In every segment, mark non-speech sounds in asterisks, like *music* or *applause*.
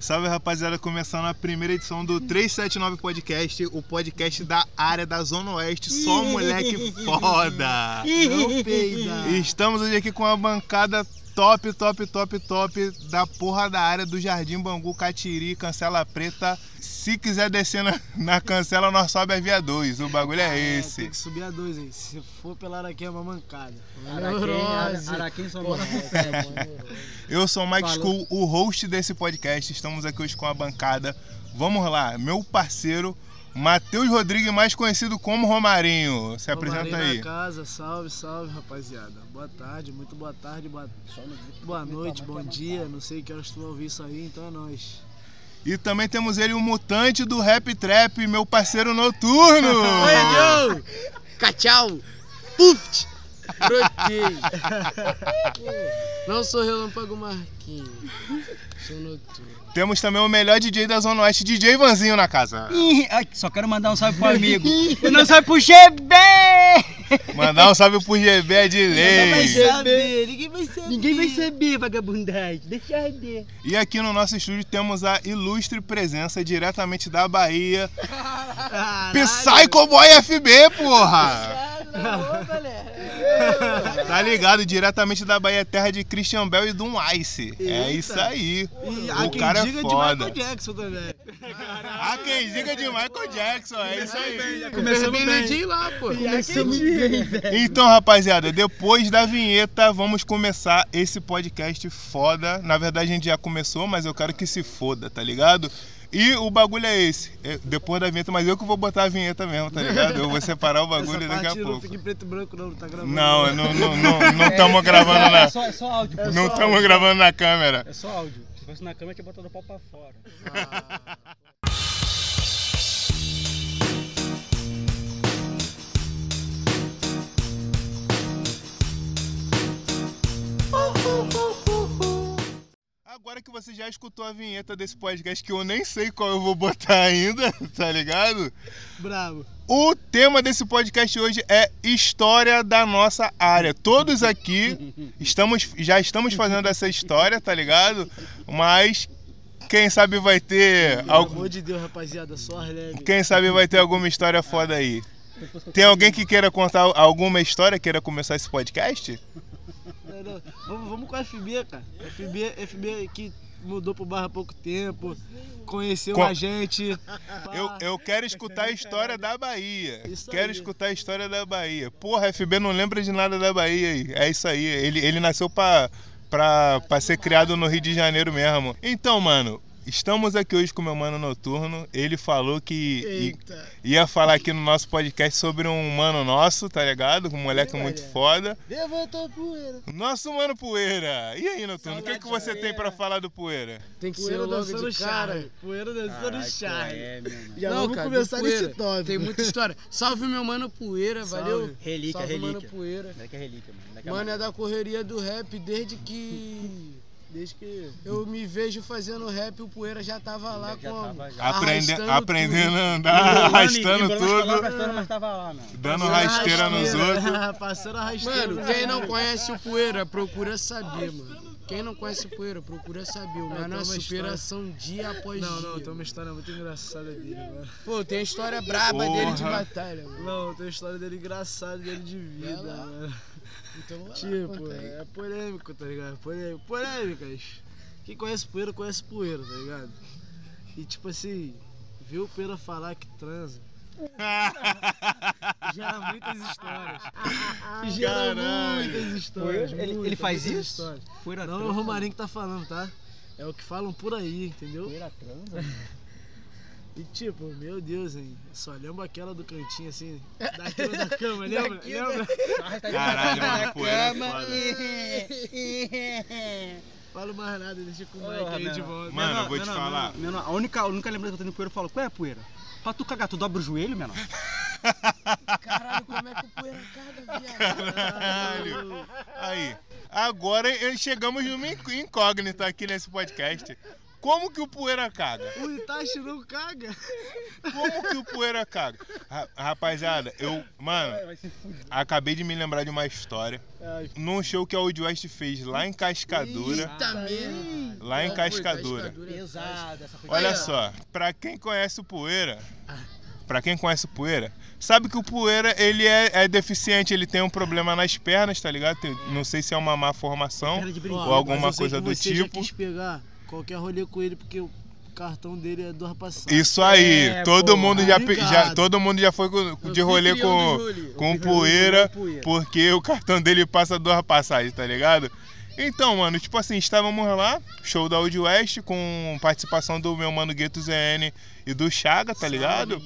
Salve rapaziada, começando a primeira edição do 379 Podcast, o podcast da área da Zona Oeste, só moleque *laughs* foda! Não peida. Estamos hoje aqui com uma bancada top, top, top, top da porra da área do Jardim Bangu, Catiri, Cancela Preta. Se quiser descer na, na cancela, nós sobe a via 2. O bagulho é Tem esse. que subir a dois aí. Se for pela Araquém é uma mancada. Araquém, Araquém só mora. *laughs* Eu sou o Mike Falou. School, o host desse podcast. Estamos aqui hoje com a bancada. Vamos lá, meu parceiro Matheus Rodrigues, mais conhecido como Romarinho. Se apresenta Romarinho aí. na casa, salve, salve, rapaziada. Boa tarde, muito boa tarde, boa, boa noite, bom dia. Não sei que horas tu vai ouvir isso aí, então é nóis. E também temos ele, o mutante do Rap Trap, meu parceiro noturno. Oi, Joe! Cachau! Puft! Brotei! Não sou relâmpago Marquinhos. Sou noturno. Temos também o melhor DJ da Zona Oeste, DJ Vanzinho na casa. Ih, ai, Só quero mandar um salve pro amigo. E não salve pro GB! Mandar um salve pro GB é de lei. saber, ninguém vai saber. Ninguém vai saber, vagabundagem. Deixa arder. E aqui no nosso estúdio temos a ilustre presença diretamente da Bahia, *laughs* Psycho Boy FB, porra! *laughs* Tá ligado? Diretamente da Bahia, terra de Christian Bell e Doom Ice. É Eita. isso aí. E O cara é diga foda. de Michael Jackson também. *laughs* Há quem diga de Michael Jackson, é isso aí. Começamos bem dia lá, pô. Começamos bem, velho. Então, rapaziada, depois da vinheta, vamos começar esse podcast foda. Na verdade, a gente já começou, mas eu quero que se foda, tá ligado? E o bagulho é esse. É, depois da vinheta, mas eu que vou botar a vinheta mesmo, tá ligado? Eu vou separar o bagulho Essa daqui a parte não pouco. fica em preto e branco não, tá gravando. Não, não não não *laughs* não estamos gravando É na só, é só áudio. pô. não estamos gravando na câmera. É só áudio. Se fosse na câmera, tinha botado o pau pra fora. *laughs* Agora que você já escutou a vinheta desse podcast que eu nem sei qual eu vou botar *laughs* ainda, tá ligado? Bravo. O tema desse podcast hoje é história da nossa área. Todos aqui estamos, já estamos fazendo essa história, tá ligado? Mas quem sabe vai ter Pelo algo, amor de Deus, rapaziada, só quem sabe vai ter alguma história foda aí. Tem alguém que queira contar alguma história, queira começar esse podcast? Não. Vamos, vamos com a FB, cara. FB, FB que mudou pro Barra há pouco tempo, conheceu Com- a gente. Eu, eu quero escutar a história da Bahia. Isso Quero aí. escutar a história da Bahia. Porra, FB não lembra de nada da Bahia aí. É isso aí. Ele, ele nasceu pra, pra, pra ser criado no Rio de Janeiro mesmo. Então, mano, estamos aqui hoje com o meu mano noturno. Ele falou que i- ia falar aqui no nosso podcast sobre um mano nosso, tá ligado? Um moleque Ih, muito olha. foda. Levantou a poeira. Nosso mano Poeira. E aí, noturno, o que, que você tem pra falar do Poeira? Tem que ser Poeira logo dançando de cara. charme. Poeira dançando charme. É. Já Não, vamos cara, começar nesse top. Tem muita história. Salve meu mano Poeira, Salve. valeu? Relíquia, Salve mano relíquia. Poeira. Moleque é relíquia, mano. Moleque é Mano, é da correria do rap desde que. *laughs* Desde que. Eu me vejo fazendo rap, o Poeira já tava lá Já como? tava já. Aprende, aprendendo a andar, Embolando- arrastando palavras tudo, mas tava lá, mano. dando rasteira nos outros. *laughs* Passando a rasteira. Mano, quem não conhece o Poeira, procura saber, mano. Quem não conhece o Poeira, procura saber. O É, mano é superação dia após Não, dia. não, tem uma história muito engraçada dele, mano. Pô, tem a história braba dele de Porra. batalha, mano. Não, tem uma história dele engraçada dele de vida, mano. Então, Tipo, aí. é polêmico, tá ligado? Polêmico. Polêmicas. Quem conhece poeira, conhece poeira, tá ligado? E tipo assim, viu o poeira falar que transa. *laughs* Gera muitas histórias. Gera Caralho. muitas histórias. Ele- ele muitas, faz muitas isso? Histórias. Poeira Não é o transa. Romarinho que tá falando, tá? É o que falam por aí, entendeu? Poeira transa? E tipo, meu Deus, hein? Só lembro aquela do cantinho assim, daquela da cama, lembra? Daqui, lembra? Caralho, mano, Poeira é Cama. foda. Falo mais nada, deixa com o Mike aí de volta. Mano, eu vou te falar. menor, a, única, a única lembrança que eu tenho do poeira, eu falo, qual é a poeira? Pra tu cagar, tu dobra o joelho, menor? Caralho, como é que o Poeira caga, viado? Caralho. Aí, agora eh, chegamos numa inc- incógnita aqui nesse podcast. Como que o poeira caga? O Itachi não caga. Como que o poeira caga? Ra- Rapaziada, eu, mano, acabei de me lembrar de uma história. Ai, Num show que a Old West fez lá em Cascadura. Eita. Lá em? Cascadura. Olha só, pra quem conhece o Poeira, pra quem conhece o Poeira, sabe que o Poeira ele é, é deficiente, ele tem um problema nas pernas, tá ligado? Tem- não sei se é uma má formação. Ou alguma coisa do você já tipo. quis pegar qualquer rolê com ele porque o cartão dele é duas passadas. Isso aí, É, todo porra, mundo já, já- todo mundo já foi com- de rolê com, com Poeira, Poeira. porque o cartão dele passa duas passagens, tá ligado? Então, mano, tipo assim, estávamos lá, show da Old West, com participação do meu mano Gueto ZN e do Chaga, tá ligado?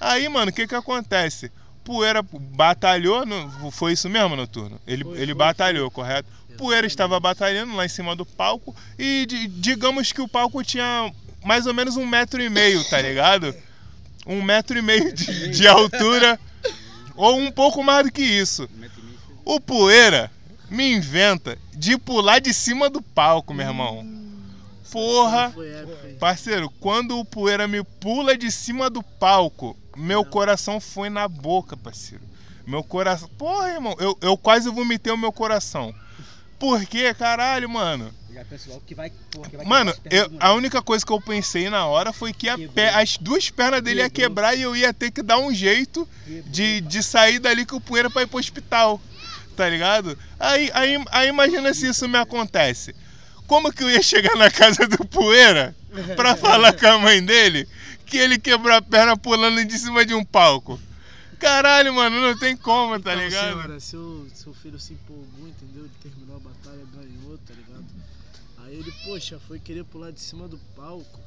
Aí, mano, o que que acontece? Poeira batalhou, no- foi isso mesmo, Noturno? Ele, Foi, ele foi, batalhou, correto? Poeira estava batalhando lá em cima do palco e di- digamos que o palco tinha mais ou menos um metro e meio, tá ligado? Um metro e meio de, de altura ou um pouco mais do que isso. O Poeira me inventa de pular de cima do palco, meu irmão. Porra! Parceiro, quando o poeira me pula de cima do palco, meu coração foi na boca, parceiro. Meu coração. Porra, irmão, eu, eu quase vomitei o meu coração. Por quê, caralho, mano? Que vai, porra, que Mano, eu- a única coisa que eu pensei na hora foi que pé- as duas pernas dele ia quebrar e eu ia ter que dar um jeito de, de sair dali com o poeira pra ir pro hospital. Tá ligado? Aí, aí, aí imagina se isso me acontece. Como que eu ia chegar na casa do poeira pra *laughs* falar com a mãe dele que ele quebrou a perna pulando de cima de um palco? Caralho, mano, não tem como, tá Então, ligado? senhora, seu, seu filho se empolgou, entendeu? Ele terminou a batalha, ganhou, tá ligado? Aí ele, poxa, foi querer pular de cima do palco.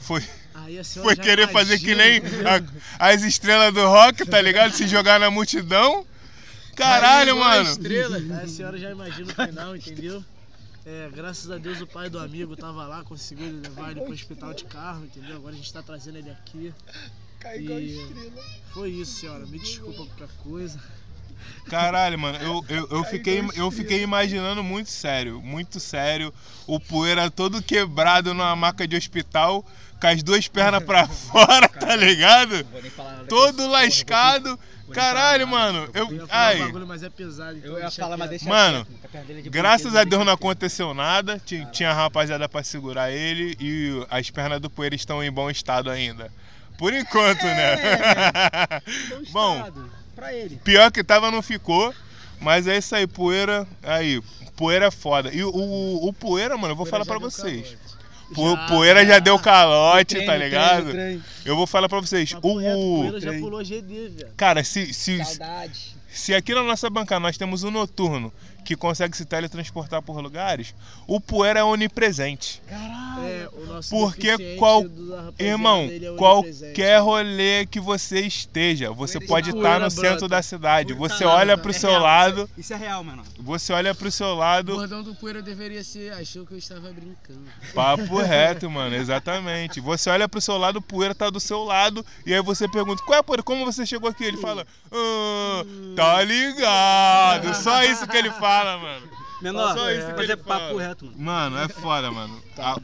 Foi, Aí a senhora foi já querer fazer que imagina, nem a- as estrelas do rock, tá ligado? Se jogar na multidão. Caralho, Igual a mano. Estrela. Aí a senhora já imagina o final, entendeu? É, graças a Deus o pai do amigo tava lá, conseguiu levar ele pro hospital de carro, entendeu? Agora a gente tá trazendo ele aqui. E foi isso, senhora. Me desculpa qualquer coisa. Caralho, mano, eu, eu, eu, fiquei, eu fiquei imaginando muito sério, muito sério. O poeira todo quebrado numa maca de hospital, com as duas pernas pra *laughs* fora, tá ligado? Não vou nem falar nada Todo lascado. Caralho, mano, Eu Ai, é. Então Mano, é graças a Deus não aconteceu nada. Tinha, tinha rapaziada pra segurar ele e as pernas do poeira estão em bom estado ainda. Por enquanto, né? *laughs* Bom Bom, estado, Pra ele. Pior que tava, não ficou. Mas é isso aí, poeira. Aí, poeira é foda. E o, o, o poeira, mano, eu vou falar pra vocês. Po- Já, poeira já já. deu calote, Trem, tá trem, ligado? trem. Eu vou falar pra vocês. O O, Poeira já pulou GD, velho. cara, se, se, Saudade. se aqui na nossa bancada nós temos um noturno que consegue se teletransportar por lugares, o poeira é onipresente. É, o nosso Porque qual- Irmão, é qualquer rolê que você esteja, você pode de estar no poeira centro brota. da cidade. Poeira Você tá olha lá, pro é seu real, lado, Isso é, é real, mano. você olha pro seu O lado, bordão do poeira deveria ser achou que eu estava brincando. Papo reto, mano, exatamente. Você olha pro seu lado, o poeira tá do seu lado, e aí você pergunta, qual é, poeira? Como você chegou aqui? Ele fala, ah, tá ligado. Só isso que ele fala, mano. Menor, Só isso que mas ele é papo fala. reto, mano. Mano, é foda, mano. Al-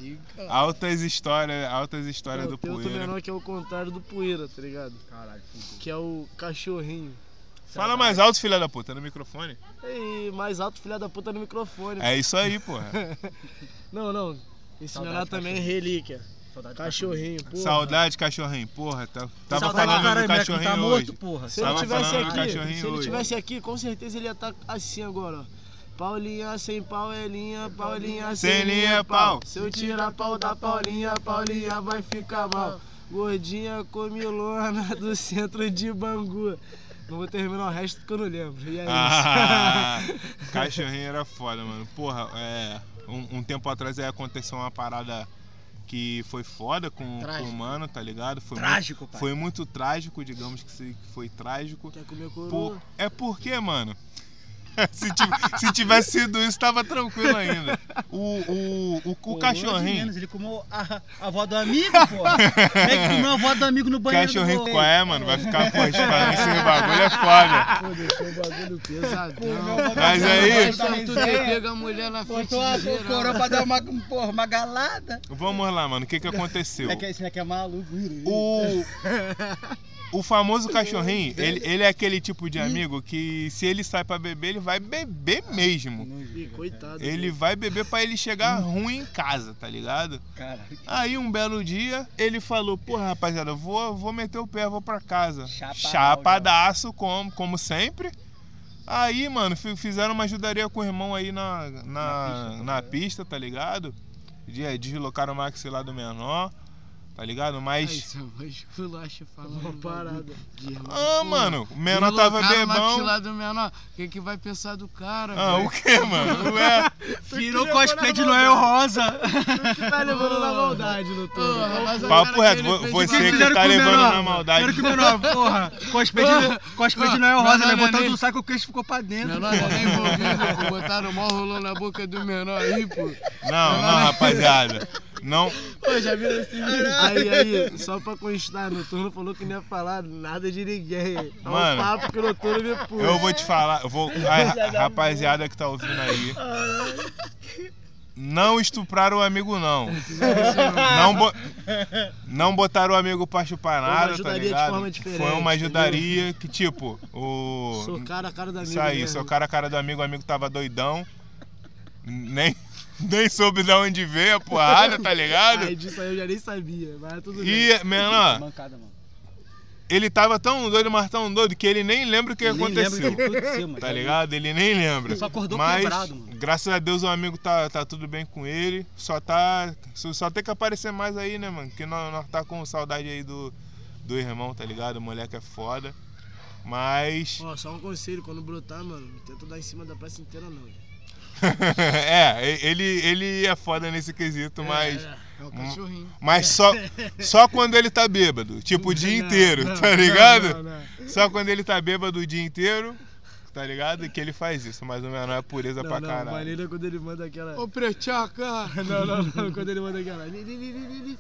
Altas histórias, altas histórias do Tem outro poeira. menor que é o contrário do Poeira, tá ligado? Caralho, Que é o cachorrinho. Fala mais alto, filha da puta, no microfone. E mais alto, filha da puta, no microfone. É isso aí, porra. *laughs* Não, não. Esse Saudade, menor também é relíquia. Saudade Cachorrinho, porra. Saudade, cachorrinho. Porra, tá- tava Saudade falando caralho, do cachorrinho tá hoje. morto, porra. Se ele tivesse aqui, se ele hoje. tivesse aqui, com certeza ele ia estar assim agora, ó. Paulinha sem pau é linha, Paulinha sem, Sem linha é pau. Se eu tirar pau da Paulinha, Paulinha vai ficar mal. Gordinha comilona *laughs* do centro de Bangu. Não vou terminar o resto porque eu não lembro. E é isso. Ah, *laughs* cachorrinho era foda, mano. Porra, é. Um, um tempo atrás aí aconteceu uma parada que foi foda com, com o mano, tá ligado? Foi Trágico, muito, pai. Foi muito trágico, digamos que foi trágico. Quer comer Por- coroa? é porque, mano, *laughs* se, se tivesse sido isso, tava tranquilo ainda. O, o, o, o Pô, cachorrinho. menos, Ele comeu a, a avó do amigo, pô. Ele comeu a avó do amigo no banheiro. Cachorrinho qual é, mano? Vai ficar, pô, falando esse bagulho é foda. Pô, deixou o bagulho pesadão. Mas aí- Mas só tu pega a mulher na frente Botou a coroa pra dar uma, porra, uma galada. Vamos lá, mano. O que que aconteceu? É que esse aqui é maluco. O, o famoso cachorrinho, ele, ele é aquele tipo de amigo que se ele sai pra beber, ele vai beber mesmo. Ih, coitado. Ele vai beber pra ele chegar ruim em casa, tá ligado? Caralho. Aí um belo dia ele falou: Porra, rapaziada, eu vou, vou meter o pé, vou pra casa. Chapadão, Chapadaço, como, como sempre. Aí, mano, fi- fizeram uma ajudaria com o irmão aí na, na, na pista, tá ligado? De- Deslocaram o maxilar do menor, tá ligado? Ai, Mas. seu voz culacha *laughs* falando. Uma parada. de. Ah, mano, o menor tava o bebão. maxilar do menor. O que, que vai pensar do cara? Ah, velho? o que, mano? *laughs* Ué, Virou cosplay de Noel Rosa. Tá levando na maldade, doutor. A papo reto, que você que fizeram tá o levando menor? na maldade. Quero que o menor, porra, cosplay de, *laughs* cosplay de Noel Rosa, nem- do saco, o queixo ficou pra dentro. Menor nem envolvido, pô. Botaram mó rolão na boca do menor aí, pô. Não, não, rapaziada. Não. Pô, já viram esse vídeo? Aí, aí, só pra constar, o Noturno falou que não ia falar nada de ninguém. É Mano, um papo que o Noturno me pôs. Eu vou te falar, eu vou. *laughs* A rapaziada que tá ouvindo aí. Não estupraram o amigo, não. *laughs* Não, bo- não botaram o amigo pra chupar Foi uma nada, tá ajudaria de ligado? forma diferente, Foi uma ajudaria que, tipo, o. Socar a cara da amiga. Isso aí, mesmo. socaram a cara do amigo, o amigo tava doidão. Nem, *laughs* nem soube de onde veio a porrada, tá ligado? Aí disso aí eu já nem sabia, mas tudo bem. E, menor, Mancada, mano. ele tava tão doido, mas tão doido, que ele nem lembra o que Nem lembra aconteceu. o que aconteceu, mano. Tá ligado? Ele nem lembra. Só acordou Mas, quebrado, mano. graças a Deus, o amigo tá, tá tudo bem com ele. Só tá. Só, só tem que aparecer mais aí, né, mano? Que nós, nós tá com saudade aí do, do irmão, tá ligado? O moleque é foda. Mas. Ó, só um conselho, quando brotar, mano, não tenta dar em cima da praça inteira não. *laughs* é, ele, ele é foda nesse quesito, mas. É, É o cachorrinho. Mas só, só quando ele tá bêbado. Tipo, o dia Não, inteiro, não, tá ligado? não, não. Só quando ele tá bêbado o dia inteiro, tá ligado? Que ele faz isso. Mas o menor é pureza Não, pra não, caralho. maneiro é quando ele manda aquela. Ô, preteca! *laughs* Não, não, não, quando ele manda aquela. Ali, ali, ali.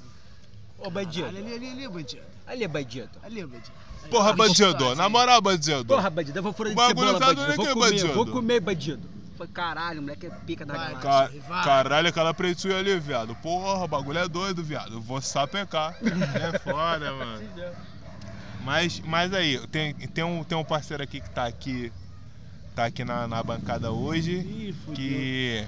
Ô, bandido. Ali, ali, ali, ali, bandido. Ali, bandido. Ali, bandido. Aí, Porra, bandido, na moral, bandido. Porra, bandido, eu vou furar de bagulho cebola, tá bandido. Vou comer, bandido. vou comer, bandido. Foi caralho, moleque é pica da Vai, galáxia. Ca- Vai. caralho, aquela pretinha ali, viado. Porra, o bagulho é doido, viado. Vou sapecar. *laughs* É foda, mano. Mas, mas aí, tem, tem, um, tem um parceiro aqui que tá aqui. Tá aqui na, na bancada hoje. Ih. Que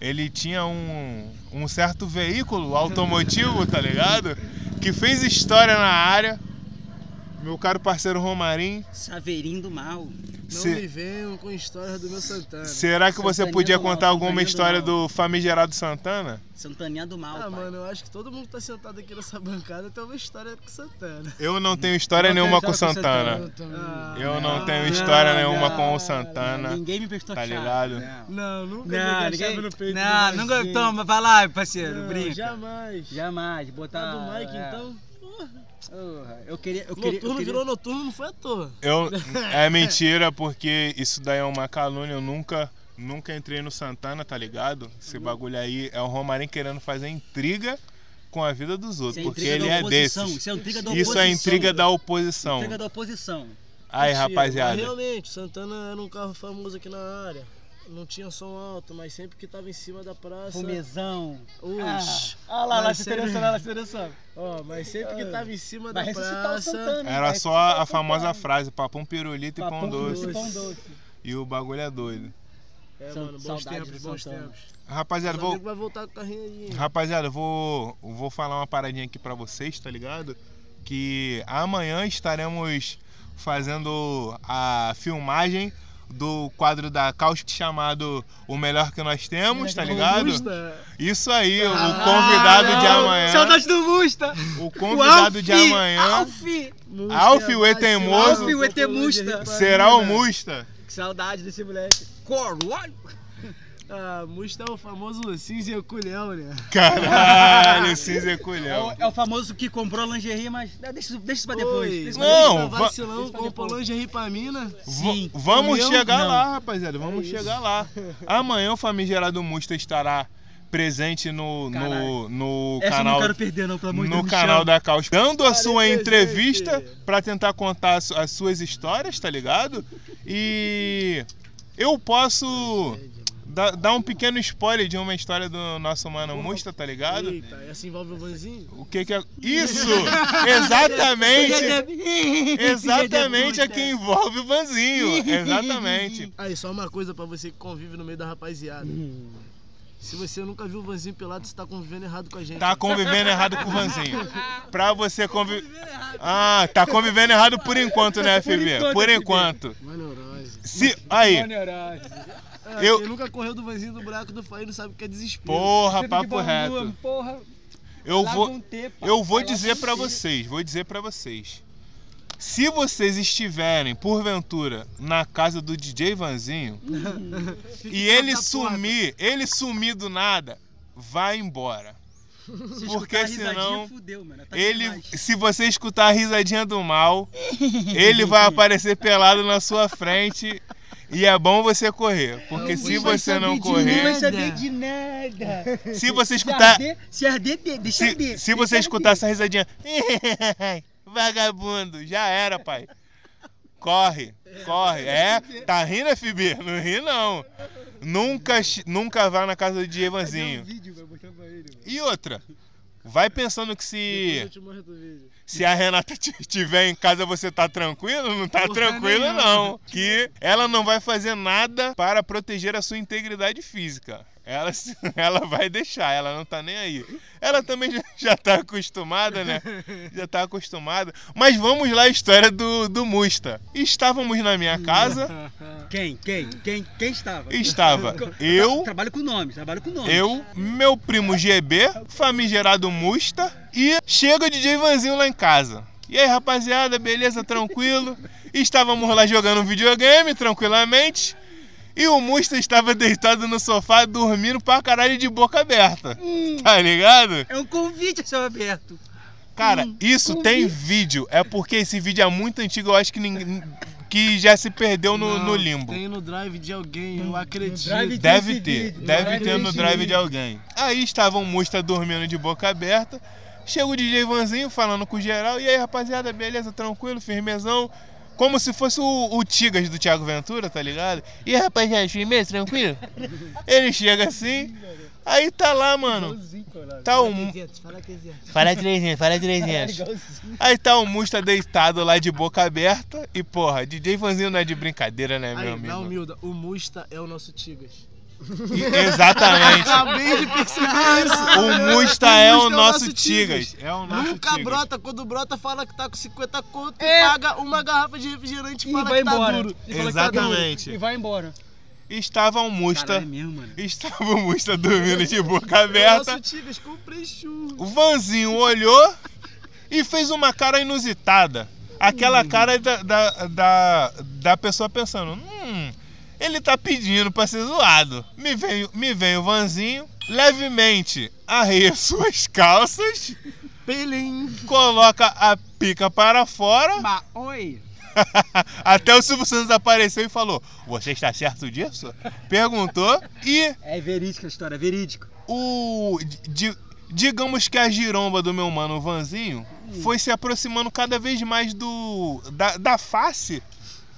ele tinha um, um certo veículo automotivo, tá ligado? Que fez história na área. Meu caro parceiro Romarim. Saveirinho do mal. Não se- me venham com histórias do meu Santana. será que você Santaninha podia do mal, contar alguma Santaninha do história mal. do famigerado Santana? Santaninha do mal, Ah, pai. mano, eu acho que todo mundo que tá sentado aqui nessa bancada tem uma história com Santana. Eu não tenho história Não nenhuma com com Santana. Eu também. Ah, Eu não não, tenho não, história nenhuma com o Santana. Ninguém me prestou Tá ligado? Não, Não, nunca não, ninguém... no peito não, do nunca... Toma, vai lá, parceiro, Não, brinca. Jamais. Jamais, botar... Tá do Mike, é. então? Porra, eu queria... Eu queria, eu Noturno queria... virou noturno, não foi à toa. Eu, *laughs* é mentira, porque isso daí é uma calúnia. Eu nunca, nunca entrei no Santana, tá ligado? Esse bagulho aí é o Romarinho querendo fazer intriga com a vida dos outros, Isso é porque ele é oposição, desses. Isso é intriga da Isso oposição. é intriga da oposição. Intriga da oposição. Aí, Mentira, Mas rapaziada. realmente, Santana era um carro famoso aqui na área. Não tinha som alto, mas sempre que tava em cima da praça. Fumezão. Oxi. Ah, olha lá, lá se sempre- interessando, lá se interessando. Ó, mas sempre que tava em cima da Vai o praça. Santana. Era vai só a o famosa Santana. frase: papum pirulito e pão Papum doce. doce, pão doce. E o bagulho é doido. É, Sa- mano, bons tempos, bons tempos. Rapaziada, vou, vai voltar com o carrinho aí. hein? Rapaziada, eu vou, eu vou falar uma paradinha aqui pra vocês, tá ligado? Que amanhã estaremos fazendo a filmagem do quadro da Caustic chamado O Melhor Que Nós Temos, tá ligado? Augusta. Isso aí, o Ah, convidado de não. amanhã. Saudade do Musta. O convidado de Alfi, amanhã Alfi. Musta, Alf, o Etemoso. se Alf, o Etemusta. de será o. Musta. Que saudade desse moleque. Corolho. Ah, Musta é o famoso cinza e colhão, né? Caralho, *laughs* cinza e É o, é o famoso que comprou lingerie, mas deixa, deixa isso pra depois. Oi, deixa pra Não, tá va- vacilão, comprou lingerie pra mina. V- vamos chegar Não. lá, rapaziada. Vamos É chegar lá. Amanhã o famigerado Musta estará presente no, no, Caralho. no Essa eu canal. não quero perder, não, pelo amor de Deus. no me canal da Caos, dando a sua entrevista pra tentar contar as, as suas histórias, tá ligado? E eu posso dar, dar um pequeno spoiler de uma história do nosso mano Musta, tá ligado? Eita, essa envolve o vanzinho? O que que é. Isso! Exatamente! *laughs* Exatamente a que envolve o Vanzinho. Exatamente. Aí, só uma coisa pra você que convive no meio da rapaziada. Se você nunca viu o vanzinho pelado, você tá convivendo errado com a gente. Tá convivendo errado com o Vanzinho. *laughs* Pra você conviver. Ah, tá convivendo errado por enquanto, né, FB? Por enquanto. Uma neurose. Se. Aí, Ah, Eu- Quem nunca correu do vanzinho do buraco do Faí não sabe o que é desespero. porra, papo reto. Porra, Eu vou. T, pá. Eu vou dizer pra T. vocês, vou dizer pra vocês. Se vocês estiverem, porventura, na casa do DJ Vanzinho *laughs* e ele sumir, ele sumir do nada, vai embora. Se Porque senão Fudeu. Tá Ele, demais. se você escutar a risadinha do mal, *laughs* ele vai aparecer pelado na sua frente e é bom você correr, porque se você não Não vai correr, saber de nada. se você Se escutar, arder, se arder, de- deixa se, arder. se você escutar essa risadinha, *laughs* vagabundo, já era, pai. Corre, corre. É, tá rindo, FB? Não ri não. Nunca, nunca vá na casa do DJ Vanzinho. E outra, vai pensando que se se a Renata t- tiver em casa, você tá tranquilo? Não tá Porra tranquilo, não. Que ela não vai fazer nada para proteger a sua integridade física. Ela, *laughs* ela vai deixar, ela não tá nem aí. Ela também já, *laughs* já tá acostumada, né? Já tá acostumada. Mas vamos lá, a história do, do Musta. Estávamos na minha casa, *laughs* Quem? Quem? Quem? Quem estava? estava eu, Trabalho com nomes, trabalho com nomes. eu, meu primo GB, famigerado Musta e chega o DJ Vanzinho lá em casa. E aí, rapaziada, beleza, tranquilo? Estávamos lá jogando um videogame tranquilamente. E o Musta estava deitado no sofá dormindo pra caralho de boca aberta. Tá ligado? É um convite a céu aberto. Cara, Hum, isso convite. tem vídeo. É porque esse vídeo é muito antigo, eu acho que ninguém. que já se perdeu no, Não, no limbo. Tem no drive de alguém, eu acredito. Deve ter, vídeo, deve ter no drive de alguém. Aí estava o Musta dormindo de boca aberta. Chega o DJ Vanzinho falando com geral. E aí, rapaziada, beleza, tranquilo, firmezão. Como se fosse o, o Tigas do Thiago Ventura, tá ligado? E rapaziada, firmeza, tranquilo? Ele chega assim. Aí tá lá, mano. Tá o. Mu- Fala 300. Fala 300, fala 300. Aí tá o Musta deitado lá de boca aberta. E porra, DJ Vanzinho não é de brincadeira, né, meu Aí, na amigo? humilda, o Musta é o nosso Tigas. E- Exatamente. *laughs* Acabei de perceber *laughs* isso. O Musta é o nosso Tigas. É o nosso Nunca Tigas. brota, quando brota fala que tá com 50 conto É. e paga uma garrafa de refrigerante e E fala vai que tá embora. duro. E fala que tá duro. Exatamente. E vai embora. Estava o Musta. Caralho, é mesmo, mano. Estava o Musta dormindo de boca É o aberta. nosso Tigas, comprei churro. O Vanzinho olhou e fez uma cara inusitada. Aquela cara da, da, da, da pessoa pensando: hum, ele tá pedindo pra ser zoado. Me vem, me vem o Vanzinho, levemente arreia *laughs* suas calças, Pelim. coloca a pica para fora. Oi. *laughs* Até o Silvio Santos apareceu e falou: Você está certo disso? Perguntou e É verídica a história, é verídico. o. di- digamos que a giromba do meu mano Vanzinho foi se aproximando cada vez mais do. da, da face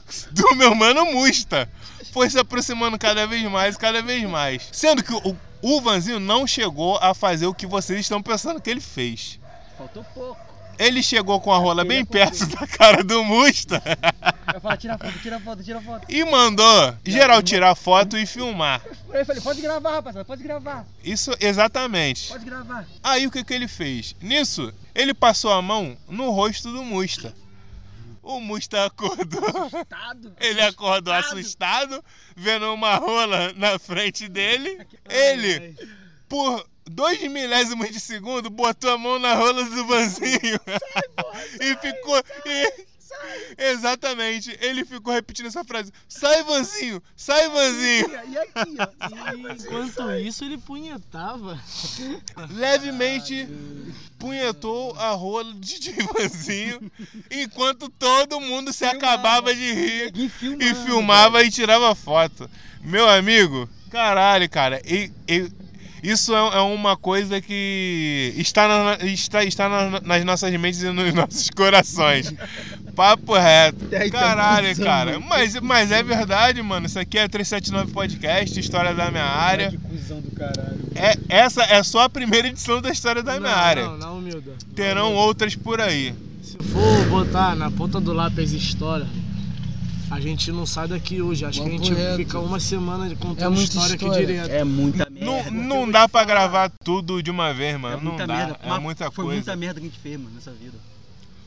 *laughs* do meu mano Musta. Foi se aproximando cada vez mais, cada vez mais. Sendo que o, o Vanzinho não chegou a fazer o que vocês estão pensando que ele fez. Faltou pouco. Ele chegou com a rola bem perto da cara do Musta Eu falo, tira foto, tira foto, tira foto. e mandou geral tirar foto e filmar. Eu falei, pode gravar, rapaziada, pode gravar. Isso exatamente. Pode gravar. Aí o que, que ele fez? Nisso, ele passou a mão no rosto do Musta. O Musta acordou. Tado. *laughs* Ele acordou assustado, vendo uma rola na frente dele. Ele, por dois milésimos de segundo, botou a mão na rola do Vanzinho. *laughs* e ficou. E, Exatamente. Ele ficou repetindo essa frase. Sai, Vanzinho! Sai, Vanzinho! E aqui, ó. *laughs* Enquanto isso, ele punhetava. Levemente punhetou a rola de DJ Vanzinho, enquanto todo mundo se acabava de rir E filmando, e filmava e tirava foto. Meu amigo, caralho, cara. E, e- isso é, é uma coisa que está, na- está, está na- nas nossas mentes e nos nossos corações. Papo reto. *laughs* Tá Caralho, cara. Mas, mas é verdade, mano. Isso aqui é 379 Podcast, História da Minha Área. Que cuzão do caralho. É, essa é só a primeira edição da História da Minha não, Área. Não, não, humilda. Terão outras por aí. Se for botar na ponta do lápis história, a gente não sai daqui hoje. Acho que a gente reto. fica uma semana contando É muita história, aqui história. direto. É muita Não, merda. não dá pra gravar tudo de uma vez, mano. É não muita dá. merda. É muita Foi coisa. muita merda que a gente fez, mano, nessa vida.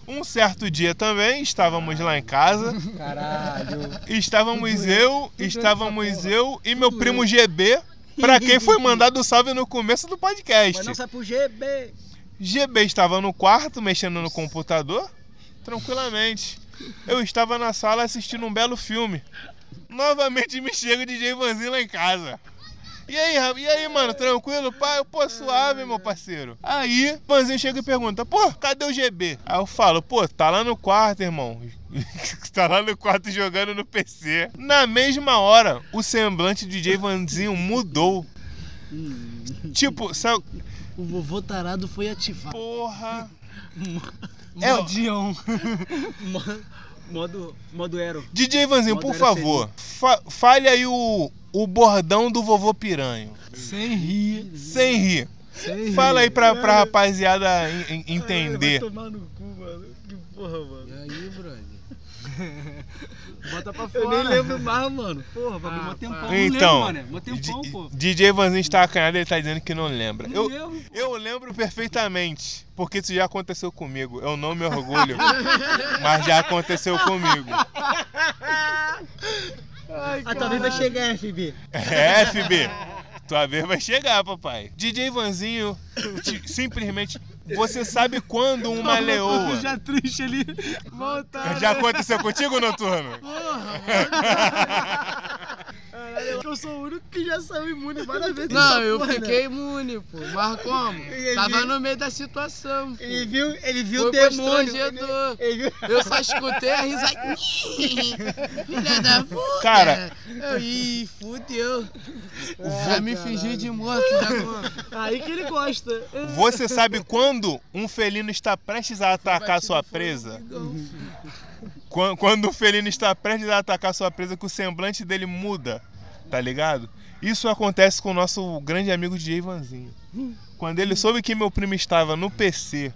Um certo dia também, estávamos lá em casa. Caralho. Estávamos eu, estávamos eu e meu primo GB. Pra quem foi *laughs* mandado o salve no começo do Mas podcast. não sai pro GB. GB estava no quarto mexendo no computador, tranquilamente. Eu estava na sala assistindo um belo filme. Novamente me chega o DJ Vanzinho lá em casa. E aí, e aí, mano, tranquilo? Pai, pô, suave, meu parceiro. Aí, Vanzinho chega e pergunta, pô, cadê o GB? Aí eu falo, pô, tá lá no quarto, irmão. *laughs* tá lá no quarto jogando no PC. Na mesma hora, o semblante do DJ Vanzinho mudou. Tipo, sabe, O vovô tarado foi ativado. porra. *laughs* É, Modião. Mo- *laughs* Modo, modo Aero. DJ Vanzinho, por Modera favor, fa- fale aí o, o bordão do vovô piranho. Sem rir. Sem rir. Sem rir. Fala aí pra, pra rapaziada en- en- entender. Vai tomar no cu, mano. Que porra, mano. E aí, brother? *laughs* Bota pra fora. Eu nem lembro mais, mano. Porra, bagulho, Ah, mó tempão. Não lembro, Então, mano. Tempão, pô. DJ Vanzinho está acanhado, ele tá dizendo que não lembra. Não Eu, lembro. eu lembro perfeitamente, porque isso já aconteceu comigo. Eu não me orgulho, *laughs* mas já aconteceu comigo. A tua vez vai chegar, FB. É, FB. Tua vez vai chegar, papai. DJ Vanzinho, simplesmente, você sabe quando uma leoa. Já triste ali. Voltar. Já aconteceu contigo, Noturno? *laughs* Caralho, eu sou o único que já saiu imune várias vezes. Não, eu porra, né? fiquei imune, pô. Mas como? Ele Tava viu- no meio da situação, pô. Ele viu, ele viu Foi o demônio. constrangedor. Ele viu... Eu só escutei a risadinha. *laughs* Filha da puta. Cara. Eu, ih, fudeu. Já me fingi de morto, já como? Aí que ele gosta. Você sabe quando um felino está prestes a atacar sua presa? Quan- Quando o felino está prestes a atacar sua presa, que o semblante dele muda, tá ligado? Isso acontece com o nosso grande amigo DJ Vanzinho. Quando ele soube que meu primo estava no PC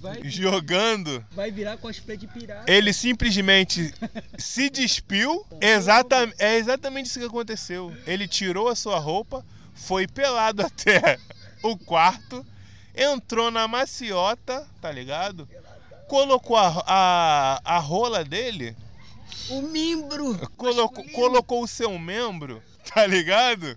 Vai, jogando, vai virar cosplay de pirata. ele simplesmente se despiu. Exata, é exatamente isso que aconteceu. Ele tirou a sua roupa, foi pelado *laughs* até o quarto, entrou na maciota, tá ligado? Colocou a, a, a rola dele, O membro. colocou, colocou o seu membro, tá ligado?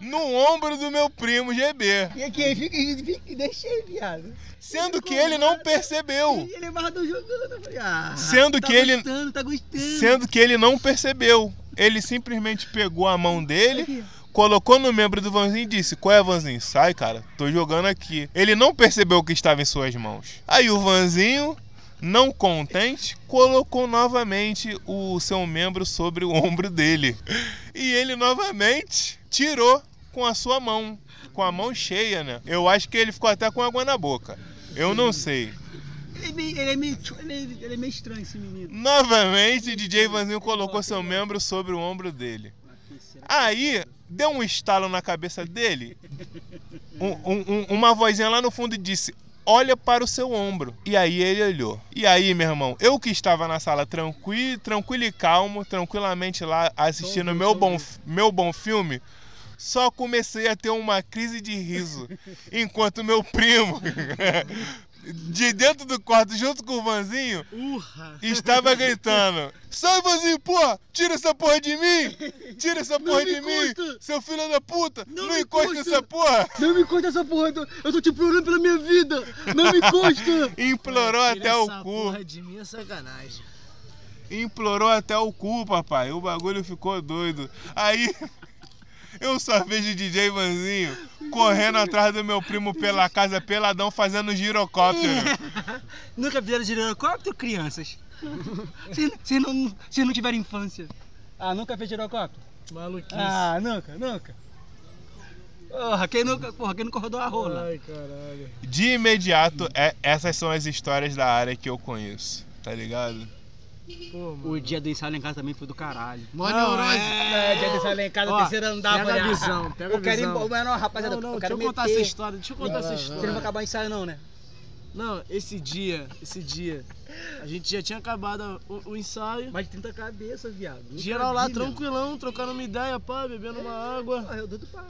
No ombro do meu primo GB. E aqui, fica, fica, deixa aí, viado. Sendo que ele não percebeu. Ele é amarradão jogando. Falei, ah, Sendo tá que ele- gostando, tá gostando. Sendo que ele não percebeu. Ele simplesmente pegou a mão dele, colocou no membro do Vanzinho e disse: Qual é, Vanzinho? Sai, cara, tô jogando aqui. Ele não percebeu o que estava em suas mãos. Aí o Vanzinho, não contente, colocou novamente o seu membro sobre o ombro dele. E ele novamente tirou com a sua mão, com a mão cheia, né? Eu acho que ele ficou até com água na boca. Eu não sei. Ele é meio, ele é meio, ele é, é meio estranho, esse menino. Novamente, DJ Vanzinho colocou seu membro sobre o ombro dele. Aí, deu um estalo na cabeça dele. Um- um- uma vozinha lá no fundo disse: Olha para o seu ombro. E aí ele olhou. E aí, meu irmão, eu que estava na sala tranquilo, tranquilo e calmo, tranquilamente lá assistindo meu bom, meu bom filme, só comecei a ter uma crise de riso. *laughs* Enquanto meu primo, de dentro do quarto, junto com o Vanzinho, Urra. estava gritando: Sai, Vanzinho, porra! Tira essa porra de mim! Tira essa porra me de mim! encosta! Seu filho da puta! Não Não, me encosta encosta! nessa porra! Não me encosta essa porra, eu tô- eu tô te implorando pela minha vida. Não me encosta. *laughs* Implorou até o essa cu. porra de mim é sacanagem. implorou até o cu, papai. O bagulho ficou doido. Aí *laughs* eu só vejo o DJ Vanzinho correndo atrás do meu primo pela casa, peladão, fazendo girocóptero. Nunca viram girocóptero, crianças? Se, se, não, se não tiver infância. Ah, nunca fez girocóptero? Maluquice. Ah, nunca, nunca. Porra, quem nunca, porra, quem nunca rodou a rola? Ai, caralho. De imediato, é- essas são as histórias da área que eu conheço, tá ligado? Pô. O dia do ensaio lá em casa também foi do caralho. Mó Não, neurose. É, dia do ensaio lá em casa, Ó, terceiro andar. pega a visão, pega a eu quero ir visão. embora, não, rapaziada, Não, não, eu deixa quero eu contar meter. essa história, deixa eu contar Vai, essa história. Você não vai acabar o ensaio não, né? Não, esse dia, esse dia, a gente já tinha acabado o, o ensaio. Mais de 30 cabeças, viado. Nunca Geral lá vi, meu. tranquilão, trocando uma ideia, pá, bebendo uma água. Ah, eu dou do pá.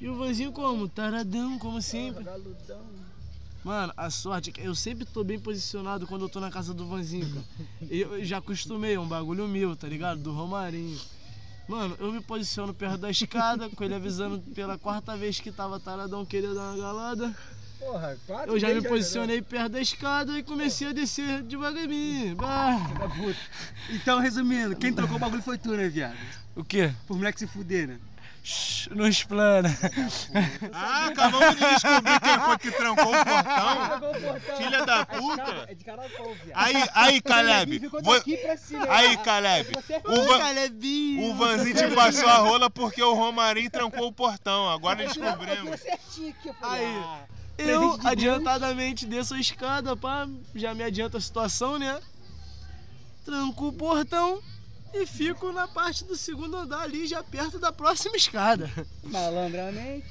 E o Vanzinho como? Taradão, como sempre. Galudão. Mano, a sorte é que eu sempre tô bem posicionado quando eu tô na casa do Vanzinho, cara. Eu já acostumei, é um bagulho meu, tá ligado? Do Romarinho. Mano, eu me posiciono perto da escada, com ele avisando pela quarta vez que tava taradão querendo dar uma galada. Porra, quatro Eu já me posicionei perto da escada e comecei a descer devagarinho. Bah. Então, resumindo, quem trocou o bagulho foi tu, né, viado? O quê? Por moleque se fuder, né? Shhh, Não explana. Ah, acabamos de descobrir quem foi que trancou o portão. Filha da puta. É de caracol, viado. Aí, aí, Caleb. Ficou vo- daqui pra cima. Aí, Caleb. O, Van... o Vanzinho te passou a rola porque o Romarinho trancou o portão. Agora descobrimos. Aí. ah, Eu, adiantadamente, desço a escada, pá, já me adianta a situação, né? Tranco o portão e fico na parte do segundo andar ali, já perto da próxima escada. malandramente.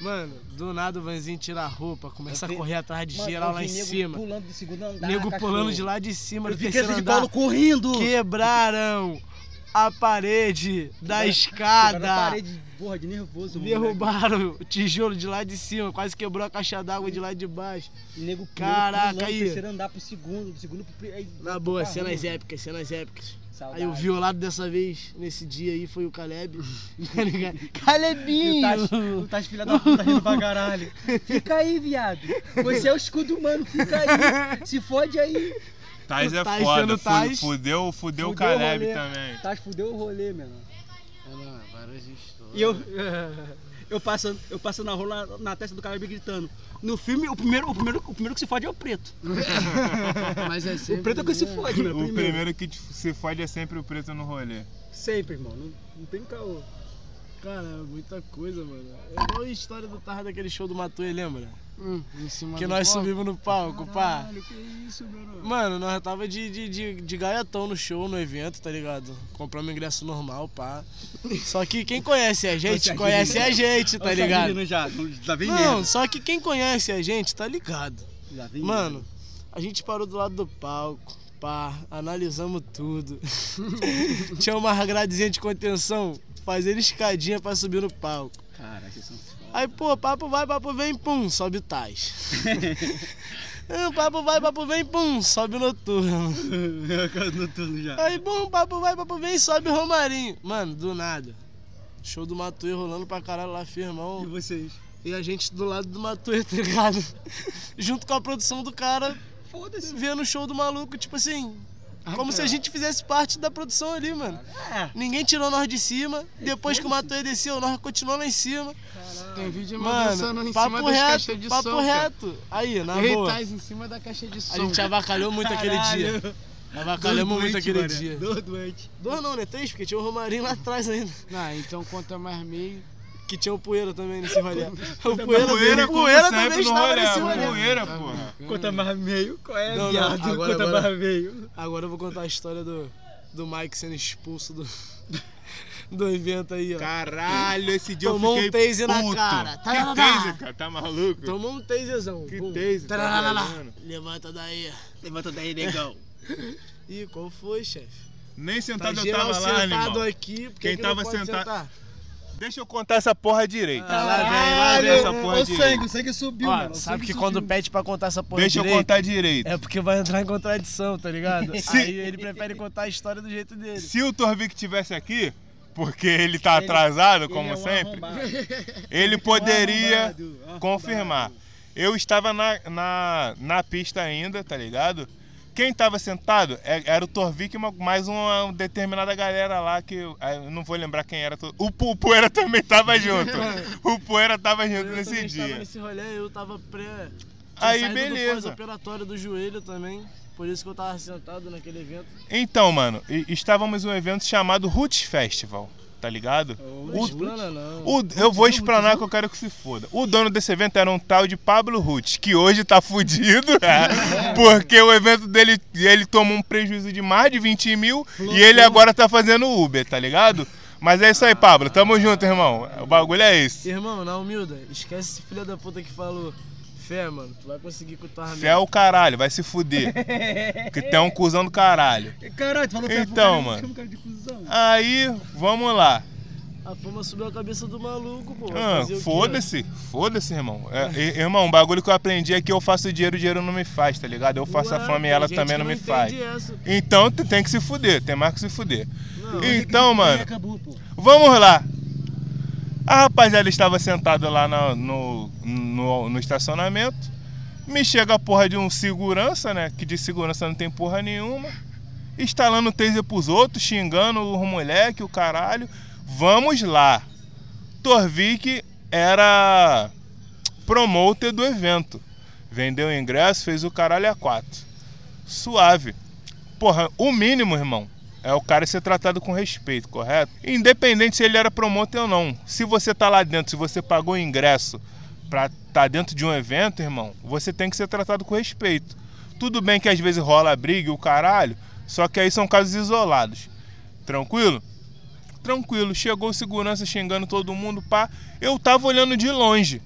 Mano, do nada o Vanzinho tira a roupa, começa Eu a correr atrás de Mano, geral lá em nego cima. Pulando do segundo andar. Nego cachorro. pulando de lá de cima Eu do terceiro criança de andar. colo correndo. Quebraram a parede da Quebraram a escada. parede, porra, de nervoso, moleque. Derrubaram o tijolo de lá de cima, quase quebrou a caixa d'água de lá de baixo. Nego nego Caraca, pulando do aí. terceiro andar pro segundo, do segundo pro aí Na boa, cenas épicas, cenas épicas. Saudade. Aí o violado dessa vez, nesse dia aí, foi o Caleb. *laughs* Tá ligado? E o Calebinho! Tati, o Tati filha da puta rindo pra caralho. Fica aí, viado. Você é o escudo humano, fica aí. Se fode aí. Tais é Tais foda. Tais. Fudeu, fudeu o Fudeu o Caleb rolê. também. Tati fudeu o rolê, mano. Ah, não, várias histórias. E eu, *laughs* eu passando, eu passando na rola na testa do cara gritando. No filme, o primeiro, o primeiro, o primeiro que se fode é o preto. *laughs* Mas é sempre O preto é o que se fode, né? O primeiro que te- se fode é sempre o preto no rolê. Sempre, irmão. Não, não tem caô. Cara, muita coisa, mano. É igual a história do Tarra daquele show do Matuê, lembra? Hum, Que nós palco. subimos no palco, pá. Caralho, que isso, mano. Mano, nós tava de, de, de, de gaiatão no show, no evento, tá ligado? Compramos ingresso normal, pá. Só que quem conhece a gente, o conhece a gente, tá o ligado? Já, já vem Não, só que quem conhece a gente, tá ligado? Já vem Mano, a gente parou do lado do palco, pá, analisamos tudo. *laughs* Tinha uma gradezinha de contenção, fazendo escadinha pra subir no palco. Caralho, vocês são. Aí, pô, papo vai, papo vem, pum, sobe Tais. *laughs* Ah, papo vai, papo vem, pum, sobe noturno. Eu noturno já. Aí, bum, papo vai, papo vem, sobe Romarinho. Mano, do nada. Show do Matuê rolando pra caralho lá, E firmão. vocês? E a gente do lado do Matuê, tá ligado? *laughs* Junto com a produção do cara, Foda-se. vendo o show do maluco, tipo assim. Como se a gente fizesse parte da produção ali, mano. É. Ninguém tirou nós de cima. Depois que o Matuê desceu, nós continuamos lá em cima. Tem vídeo Mano, em papo cima reto, caixas de papo som. cara. reto. Aí, na Ei, boa. Em cima da caixa de som. A gente avacalhou muito aquele dia. Avacalhamos muito aquele dia. Dor doente. Dois não, né? Três, porque tinha o Romarinho lá atrás ainda. Não, então conta mais meio. Que tinha o Poeira também nesse rolê. *laughs* O Poeira, Poeira, Poeira também estava rolê. nesse O rolê. Poeira, Tá porra. Conta mais meio. Qual é, Não, não, viado? agora- Conta agora- mais meio. Agora eu vou contar a história do, do Mike sendo expulso do, *laughs* do evento aí, ó. Caralho, esse dia Tomou eu um fiquei taser na puto. cara. Que Tarará. taser, cara? Tá maluco? Tomou um taserzão. Que Bum. taser, tá. Levanta daí. Levanta daí, negão. *laughs* Ih, qual foi, chefe? Nem Tá sentado eu geral tava lá, sentado animal. aqui. por que Quem que não tava sentado- sentar? Deixa eu contar essa porra direito. Ah, lá vem, lá vem essa porra o direito. sangue, o sangue subiu, Ó, mano. sabe sangue que subiu. quando pede pra contar essa porra Deixa eu direito, contar direito. É porque vai entrar em contradição, tá ligado? *laughs* Se- Aí ele prefere contar a história do jeito dele. Se o Torvik tivesse aqui, porque ele tá Ele- atrasado, Ele como é um sempre, arrombado. *laughs* ele Um poderia arrombado, arrombado. confirmar. Eu estava na, na, na pista ainda, tá ligado? Quem tava sentado é- era o Torvik e mais uma determinada galera lá que eu, eu não vou lembrar quem era. O, o Poeira também tava junto. *laughs* O Poeira tava junto Eu nesse estava dia. nesse rolê, eu tava pré. tinha Aí, beleza. Do pós-operatório do joelho também. Por isso que eu tava sentado naquele evento. Então, mano, estávamos em um evento chamado Roots Festival, tá ligado? Não explana, não. O- eu vou explanar que eu quero que se foda. O dono desse evento era um tal de Pablo Roots, que hoje tá fudido, *laughs* é, porque o evento dele, ele tomou um prejuízo de mais de 20 mil e ele agora tá fazendo Uber, tá ligado? Mas é isso aí, Pablo. Tamo junto, irmão. O bagulho é esse. Irmão, na humilda, esquece esse filho da puta que falou. Fé, mano, tu vai conseguir com o tua Fé é o caralho, vai se fuder. Que tem um cuzão do caralho. Caralho, tu falou que Então, é mano. um cara de cuzão. Aí, vamos lá. A fama subiu a cabeça do maluco, pô. Ah, foda-se, foda-se, irmão. É, irmão, o bagulho que eu aprendi é que eu faço dinheiro, o dinheiro não me faz, tá ligado? Eu faço a Ué, fama e ela também que não me faz. Essa. Então tu tem que se fuder, tem mais que se fuder. Não, Então, mano, Acabou, pô. vamos lá. A rapaziada estava sentada lá no, no, no estacionamento. Me chega a porra de um segurança, né? Que de segurança não tem porra nenhuma. Instalando taser pros outros, xingando o moleque, o caralho. Vamos lá. Torvik era promoter do evento. Vendeu o ingresso, fez o caralho a quatro. Suave. Porra, o mínimo, irmão, é o cara ser tratado com respeito, correto? Independente se ele era promotor ou não. Se você tá lá dentro, se você pagou o ingresso pra estar tá dentro de um evento, irmão, você tem que ser tratado com respeito. Tudo bem que às vezes rola briga e o caralho, só que aí são casos isolados. Tranquilo? Tranquilo. Chegou segurança xingando todo mundo, pá. Eu tava olhando de longe,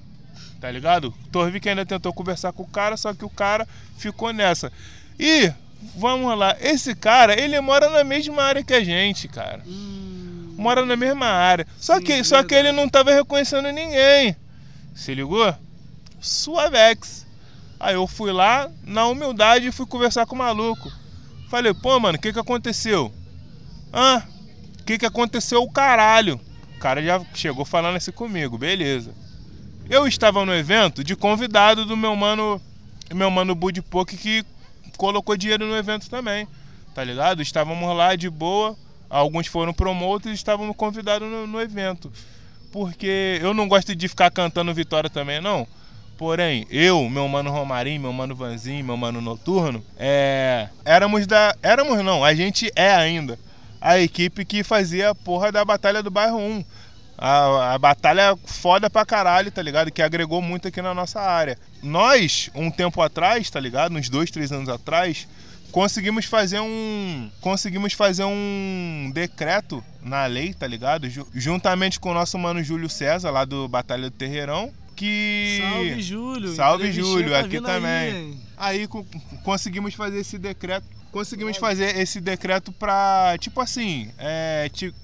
tá ligado? Torvik ainda tentou conversar com o cara, só que o cara ficou nessa. E, vamos lá, esse cara, ele mora na mesma área que a gente, cara. Hum, Mora na mesma área. Só Sim, que, só que ele não tava reconhecendo ninguém. Se ligou? Suavex. Aí eu fui lá, na humildade, e fui conversar com o maluco. Falei, pô, mano, o que que aconteceu? Ah, o que que aconteceu o caralho? O cara já chegou falando assim comigo, beleza. Eu estava no evento de convidado do meu mano, meu mano Bud Poke que colocou dinheiro no evento também, tá ligado? Estávamos lá de boa, alguns foram promoters e estávamos convidados no, no evento. Porque eu não gosto de ficar cantando vitória também, não. Porém, eu, meu mano Romarinho, meu mano Vanzinho, meu mano Noturno, é, éramos da. Éramos não, a gente é ainda a equipe que fazia a porra da Batalha do Bairro 1. A, a batalha foda pra caralho, tá ligado? Que agregou muito aqui na nossa área. Nós, um tempo atrás, tá ligado? Uns dois, três anos atrás, conseguimos fazer um. Conseguimos fazer um decreto na lei, tá ligado? Ju- Juntamente com o nosso mano Júlio César, lá do Batalha do Terreirão. Que. Salve, Júlio. Salve, Júlio, tá aqui também. Aí? Aí co- conseguimos fazer esse decreto. Conseguimos fazer esse decreto pra, tipo assim, é, ti-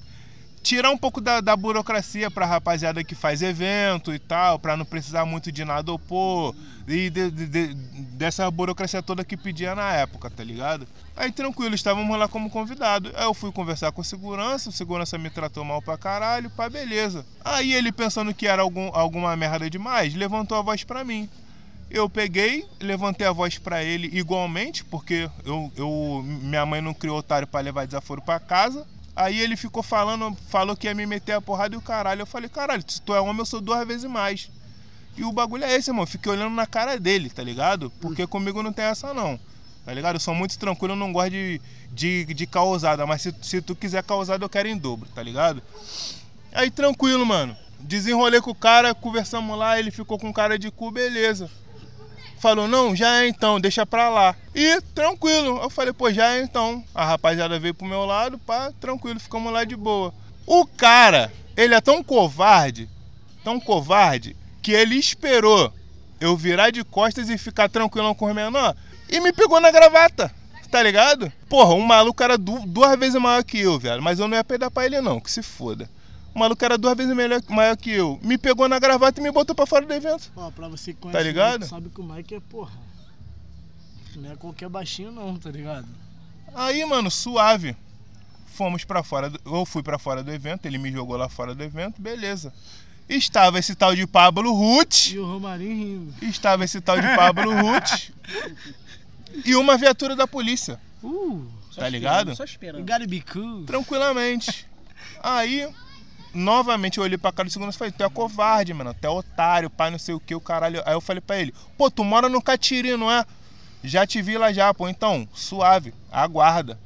tirar um pouco da, da burocracia pra rapaziada que faz evento e tal, pra não precisar muito de nada opor. E de- de- de- dessa burocracia toda que pedia na época, tá ligado? Aí tranquilo, estávamos lá como convidado. Aí eu fui conversar com o segurança, o segurança me tratou mal pra caralho, pá, beleza. Aí ele pensando que era algum, alguma merda demais, levantou a voz pra mim. Eu peguei, levantei a voz pra ele igualmente, porque eu, eu, minha mãe não criou otário pra levar desaforo pra casa. Aí ele ficou falando, falou que ia me meter a porrada e o caralho. Eu falei, caralho, se tu é homem, eu sou duas vezes mais. E o bagulho é esse, irmão. Fiquei olhando na cara dele, tá ligado? Porque comigo não tem essa não. Tá ligado? Eu sou muito tranquilo, eu não gosto de, de, de causada. Mas se, se tu quiser causada, eu quero em dobro, tá ligado? Aí tranquilo, mano. Desenrolei com o cara, conversamos lá, ele ficou com cara de cu, beleza. Falou, não, já é então, deixa pra lá. E tranquilo. Eu falei, pô, já é então. A rapaziada veio pro meu lado, pá, tranquilo, ficamos lá de boa. O cara, ele é tão covarde, tão covarde, que ele esperou eu virar de costas e ficar tranquilão com o menor e me pegou na gravata. Tá ligado? Porra, o maluco era du- duas vezes maior que eu, velho. Mas eu não ia peidar pra ele, não, que se foda. O maluco era duas vezes melhor, maior que eu. Me pegou na gravata e me botou pra fora do evento. Ó, pra você que conhece Tá ligado? Mike, sabe que o Mike é porra. Não é qualquer baixinho não, tá ligado? Aí, mano, suave. Fomos pra fora, do, eu fui pra fora do evento, ele me jogou lá fora do evento, beleza. Estava esse tal de Pablo Ruth, E o Romarinho rindo. estava esse tal de Pablo Ruth. e uma viatura da polícia, Uh, Só Tá esperando, ligado? Só esperando. gotta be cool. tranquilamente. Aí, novamente eu olhei pra cara do segundo e falei, tu é covarde, mano, tu é otário, pai, não sei o que, o caralho. Aí eu falei pra ele, pô, tu mora no Catiri, não é? Já te vi lá já, pô, então, suave, aguarda.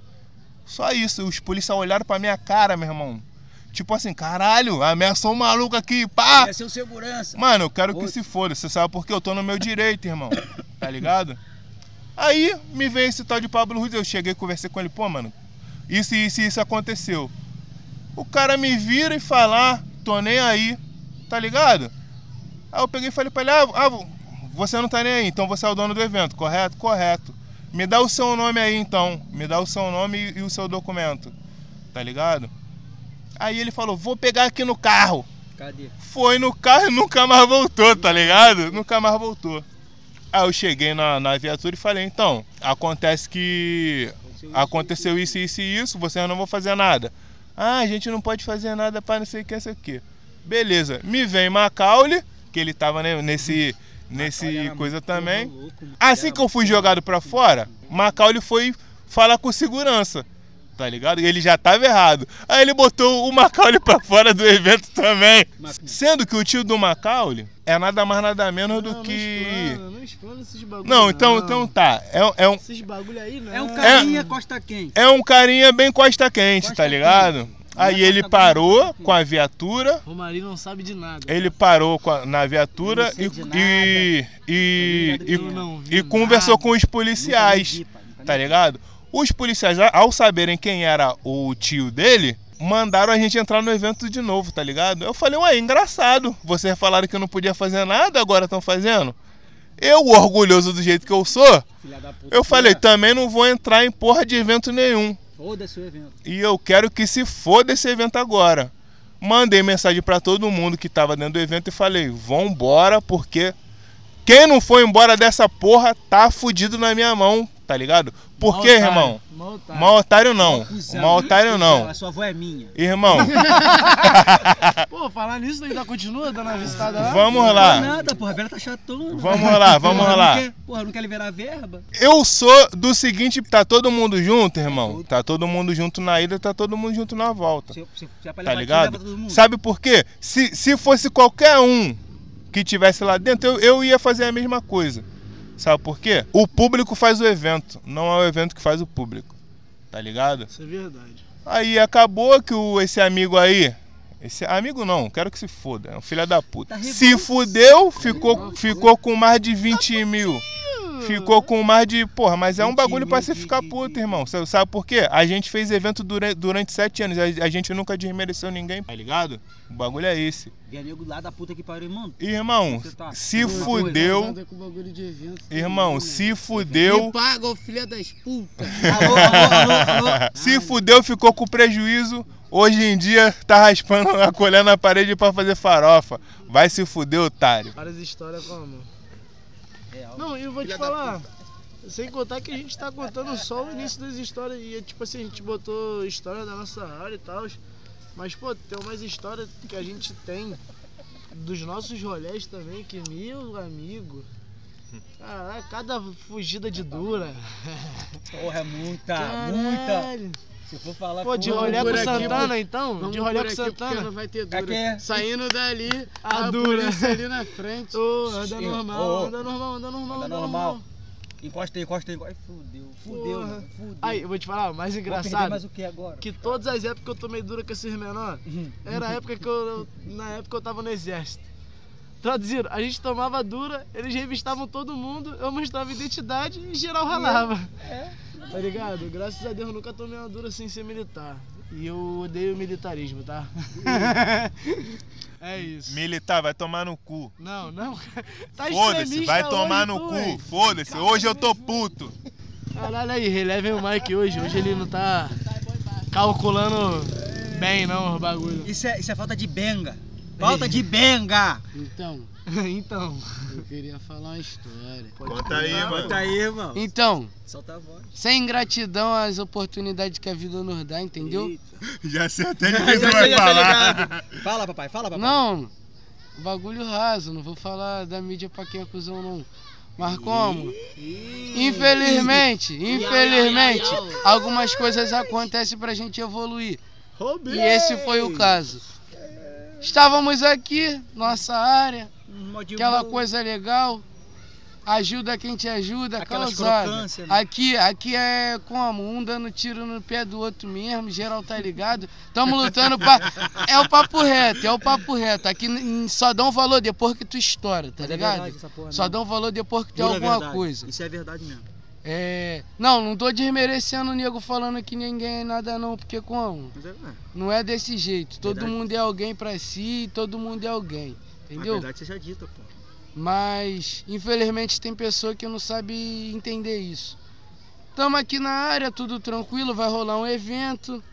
Só isso, os policiais olharam pra minha cara, meu irmão. Tipo assim, caralho, ameaçou um maluco aqui, pá! É seu segurança. Mano, eu quero que se foda. Você sabe por quê? Eu tô no meu direito, irmão. Tá ligado? Aí me veio esse tal de Pablo Ruiz. Eu cheguei e conversei com ele. Pô, mano, isso e isso isso aconteceu. O cara me vira e fala, ah, tô nem aí. Tá ligado? Aí eu peguei e falei pra ele, ah, ah, você não tá nem aí, então você é o dono do evento, correto? Correto. Me dá o seu nome aí então. Me dá o seu nome e, o seu documento. Tá ligado? Aí ele falou, vou pegar aqui no carro Cadê? foi no carro e nunca mais voltou, tá ligado? Nunca mais voltou. Aí eu cheguei na, na viatura e falei, então, acontece que aconteceu isso, isso e isso, vocês não vão fazer nada. Ah, a gente não pode fazer nada para não sei o que, isso aqui. Beleza, me vem Macaulay, que ele tava né, nesse, nesse coisa também. Assim que eu fui jogado pra fora, Macaulay foi falar com segurança. Tá ligado? E ele já tava errado. Aí ele botou o Macaulay pra fora do evento também. Sendo que o tio do Macaulay é nada mais nada menos do Não, que. Não explana, não explana esses bagulho. Não, então, então tá. É, é, um, Esses bagulho aí, né? É um carinha costa quente. é um carinha bem costa quente, Costa tá ligado? Aí Costa ele quente. parou com a viatura. Romarinho não sabe de nada. Ele parou com a- na viatura Não e, e, e, e, não e conversou nada. com os policiais. Vi, tá ligado? Os policiais, ao saberem quem era o tio dele, mandaram a gente entrar no evento de novo, tá ligado? Eu falei, ué, engraçado. Vocês falaram que eu não podia fazer nada, agora estão fazendo. Eu, orgulhoso do jeito que eu sou, eu falei, também não vou entrar em porra de evento nenhum. Foda-se o evento. E eu quero que se foda esse evento agora. Mandei mensagem pra todo mundo que tava dentro do evento e falei: vambora, porque quem não foi embora dessa porra tá fudido na minha mão, tá ligado? Por quê, irmão? mal otário. Mal otário não. Mal otário não. A sua avó é minha. Irmão, *laughs* Pô, falar nisso ainda continua dando a visitada lá? vamos Não lá. nada, porra. A velha tá chatona. Vamos lá, vamos Porra, lá. Não quer, porra, não quer liberar a verba? Eu sou do seguinte: tá todo mundo junto, irmão? Tá todo mundo junto na ida, tá todo mundo junto na volta. Se, se, se é pra Tá ligado? aqui. Sabe por quê? Se, se fosse qualquer um que tivesse lá dentro, eu, eu ia fazer a mesma coisa. Sabe por quê? O público faz o evento, não é o evento que faz o público. Tá ligado? Isso é verdade. Aí acabou que o, esse amigo aí. Esse amigo não, quero que se foda. É um filho da puta. Tá se fudeu, ficou, ficou com mais de 20 mil. Ficou com mais de. Porra, mas é um 20 bagulho pra você ficar puto, irmão. Cê Sabe por quê? A gente fez evento durante, durante sete anos. A, a gente nunca desmereceu ninguém, tá ligado? O bagulho é esse. Vem amigo lá da puta que pariu, irmão. Irmão, tá se fudeu. Irmão, se fudeu. Me paga, ô filha das putas. Alô, alô, alô, alô. Se fudeu, ficou com prejuízo. Hoje em dia tá raspando a colher na parede pra fazer farofa. Vai se fuder, otário. Várias histórias como. Não, eu vou te falar. Sem contar que a gente tá contando só o início das histórias. E tipo assim, a gente botou história da nossa área e tal. Mas, pô, tem umas histórias que a gente tem dos nossos rolês também, que meu amigo. Caraca, cada fugida de dura. Porra, é muita, muita. Se for falar Pô, de com- rolê com aqui, Santana então? De rolê com aqui, porque não Santana. vai ter Aqui dura. é- Saindo dali, A a, dura. ali na frente. *laughs* Ô, anda Sim, normal, ô. anda normal, anda normal, Anda anda normal. normal. Encosta aí, encosta aí, aí. Fudeu, fudeu, Porra. mano, fudeu. Aí, eu vou te falar, o mais engraçado, mais o que agora? que todas as épocas que eu tomei dura com esses menores, Uhum. era a época que eu, na época eu tava no exército. Traduzindo, a gente tomava dura, eles revistavam todo mundo, eu mostrava identidade e geral ralava. É. Tá ligado? Graças a Deus eu nunca tomei uma dura sem ser militar. E eu odeio militarismo, tá? *laughs* é isso. Militar, vai tomar no cu. Não, não. *laughs* Tá Foda-se, vai tomar hoje, no tu, cu. Foda-se, hoje eu tô puto. Caralho aí, relevem o Mike hoje. Hoje ele não tá calculando bem não os bagulho. Isso é, isso é falta de benga. Falta de benga. Então, *laughs* então. eu queria falar uma história. Conta aí, mano. Tá aí, irmão. Então, Solta a voz. sem gratidão às oportunidades que a vida nos dá, entendeu? Eita. Já sei até de quem vai já falar. Fala, papai, fala, papai. Não, bagulho raso, não vou falar da mídia pra quem é cuzão, não. Mas como? Infelizmente, infelizmente, algumas coisas acontecem pra gente evoluir. E esse foi o caso. Estávamos aqui, nossa área, aquela coisa legal. Ajuda quem te ajuda, Aquelas causada. né? Aqui, aqui é como? Um dando tiro no pé do outro mesmo, geral tá ligado. Tamo lutando pra. *laughs* É o papo reto, é o papo reto. Aqui só dão valor depois que tu estoura, tá Mas é ligado? verdade essa porra, Só né? dão valor depois que tem Pura alguma verdade. coisa. Isso é verdade mesmo. É. Não, não tô desmerecendo o nego falando que ninguém é nada não, porque como? É, é. Não é desse jeito. Todo Verdade. mundo é alguém pra si, todo mundo é alguém. A Entendeu? verdade seja dita, pô. Mas infelizmente tem pessoa que não sabe entender isso. Estamos aqui na área, tudo tranquilo, vai rolar um evento.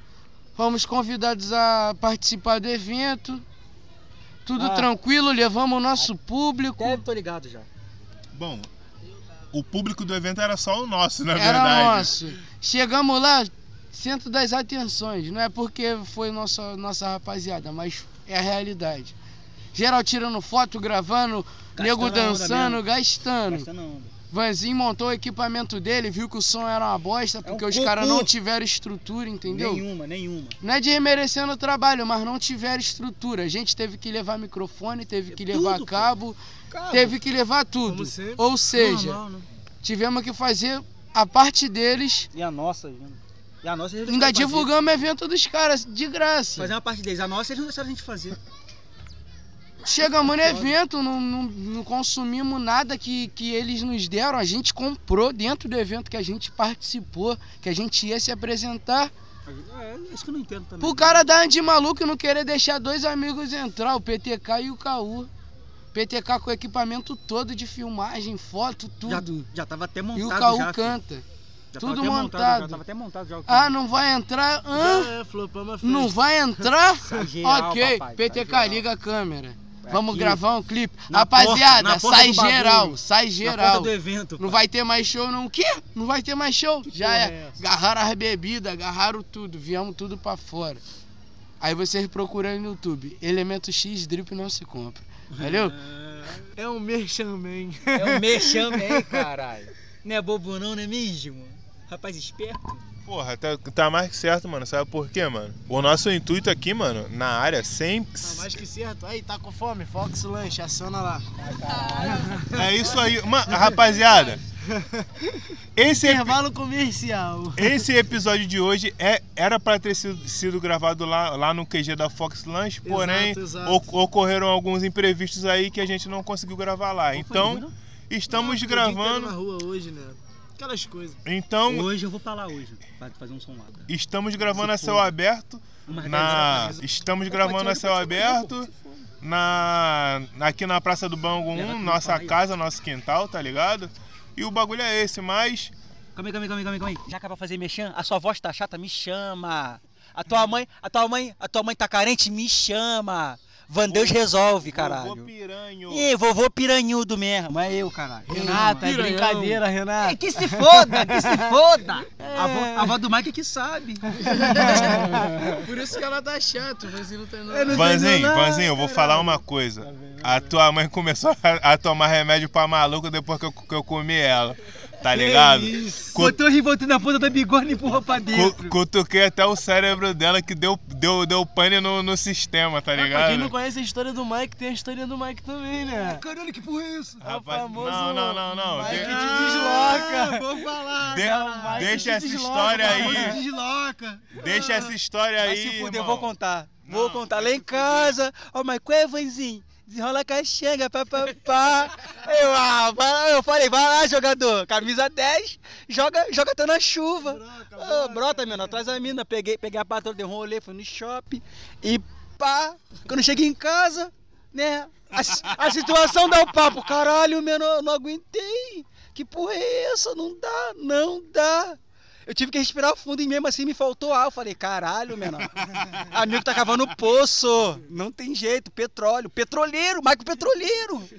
Fomos convidados a participar do evento. Tudo Ah. tranquilo, levamos o nosso público. Até tô ligado já. Bom, o público do evento era só o nosso, na Era verdade. nosso. Chegamos lá, centro das atenções. Não é porque foi nossa, nossa rapaziada, mas é a realidade. Geral tirando foto, gravando, nego Gastando onda dançando, gastando. Gastando onda. Vanzinho montou o equipamento dele, viu que o som era uma bosta, porque um os caras não tiveram estrutura, entendeu? Nenhuma, nenhuma. Não é desmerecendo o trabalho, mas não tiveram estrutura. A gente teve que levar microfone, teve que levar Tudo, cabo, Cara, teve que levar tudo. Ou seja, normal, né? tivemos que fazer a parte deles. E a nossa, gente. E a nossa eles Ainda divulgamos o evento dos caras, de graça. Fazer uma parte deles. A nossa eles não deixaram a gente fazer. Chegamos no evento, não, não, não consumimos nada que, que eles nos deram. A gente comprou dentro do evento que a gente participou, que a gente ia se apresentar. É, isso que eu não entendo também. Pro cara dar de maluco e não querer deixar dois amigos entrar, o PTK e o KU. PTK com o equipamento todo de filmagem, foto, já, tudo. já tava até E montado o KU já, filho. canta. Já tudo tava até montado. Já tava até montado já. o Ah, não vai entrar? Hã? Já é, flopamos a festa. Não vai entrar? *laughs* Ok, papai, PTK, geral. liga a câmera. Vamos aqui, gravar um clipe. na Rapaziada, porta- na porta sai bagulho. geral, sai Na geral. porta do evento. Não vai ter mais show, não. O quê? Não vai ter mais show? Já é. é? Agarraram as bebidas, agarraram tudo, viemos tudo pra fora. Aí vocês procuram no YouTube. Elemento X drip não se compra. Valeu? É um merchandising. É o mexame aí, caralho. Não é bobo não, não é mesmo? Rapaz esperto. Porra, tá, tá mais que certo, mano. Sabe por quê, mano? O nosso intuito aqui, mano, na área, sempre. Tá mais que certo. Aí, tá com fome? Fox Lanche, aciona lá. É isso aí. Mano, rapaziada, esse, Intervalo comercial. esse episódio de hoje é, era pra ter sido, sido gravado lá, lá no QG da Fox Lunch, porém Exato, exato. o- ocorreram alguns imprevistos aí que a gente não conseguiu gravar lá. Então, estamos tô o dia inteiro gravando. na rua hoje, né? Aquelas coisas. Então, Hoje eu vou pra lá hoje. Pra fazer um som lá. estamos gravando a céu aberto. Na, estamos gravando a céu aberto. na aqui na Praça do Leva 1, tudo nossa casa, nosso quintal, tá ligado? E o bagulho é esse, mas Calma aí, calma aí, calma aí, calma aí, calma aí. Já pra fazer mexer, a sua voz tá chata, me chama. A tua mãe, a tua mãe, a tua mãe tá carente, me chama. Vandeus resolve, vovô caralho. piranho. Ih, vovô piranhudo mesmo, é eu, caralho. Renata, é brincadeira, Renata. É que se foda, que se foda. *laughs* A, avó, a avó do Mike é que sabe. *laughs* Por isso que ela tá chata, mas não tem nada. não Vanzinho, Vanzinho, eu vou falar uma coisa. A tua mãe começou a, a tomar remédio pra maluco depois que eu, que eu comi ela. Tá ligado? Isso. Cu- Botou o rivotril na ponta da bigorna e empurrou pra dentro. cutuquei até o cérebro dela que deu, deu, deu pane no, no sistema, tá Ah, pra ligado? quem não conhece a história do Mike, tem a história do Mike também, né? Caralho, que porra é isso? É o Rapaz, famoso não, não, não, não. Mike De- te desloca. Vou falar. de- Mike deixa essa desloca, história aí. Desloca. Deixa essa história aí. se fuder, eu vou contar. Vou Não, contar vai lá se em casa. Ó, mas qual é, Vanzinho? Desenrola a caixanga, papapá. Eu, ah, vai eu falei, vai lá, jogador. Camisa 10, joga, joga até na chuva. Ô, brota, menor, traz a mina. Peguei, peguei a patroa, dei um rolê, fui no shopping. E pá, quando cheguei em casa, né? A, a situação dá o papo. Caralho, menor, não aguentei. Que porra é essa? Não dá, não dá. Eu tive que respirar fundo e mesmo assim me faltou ar. Eu falei, caralho, menor. Amigo tá cavando poço. Não tem jeito, petróleo. Petroleiro, Marco Petroleiro.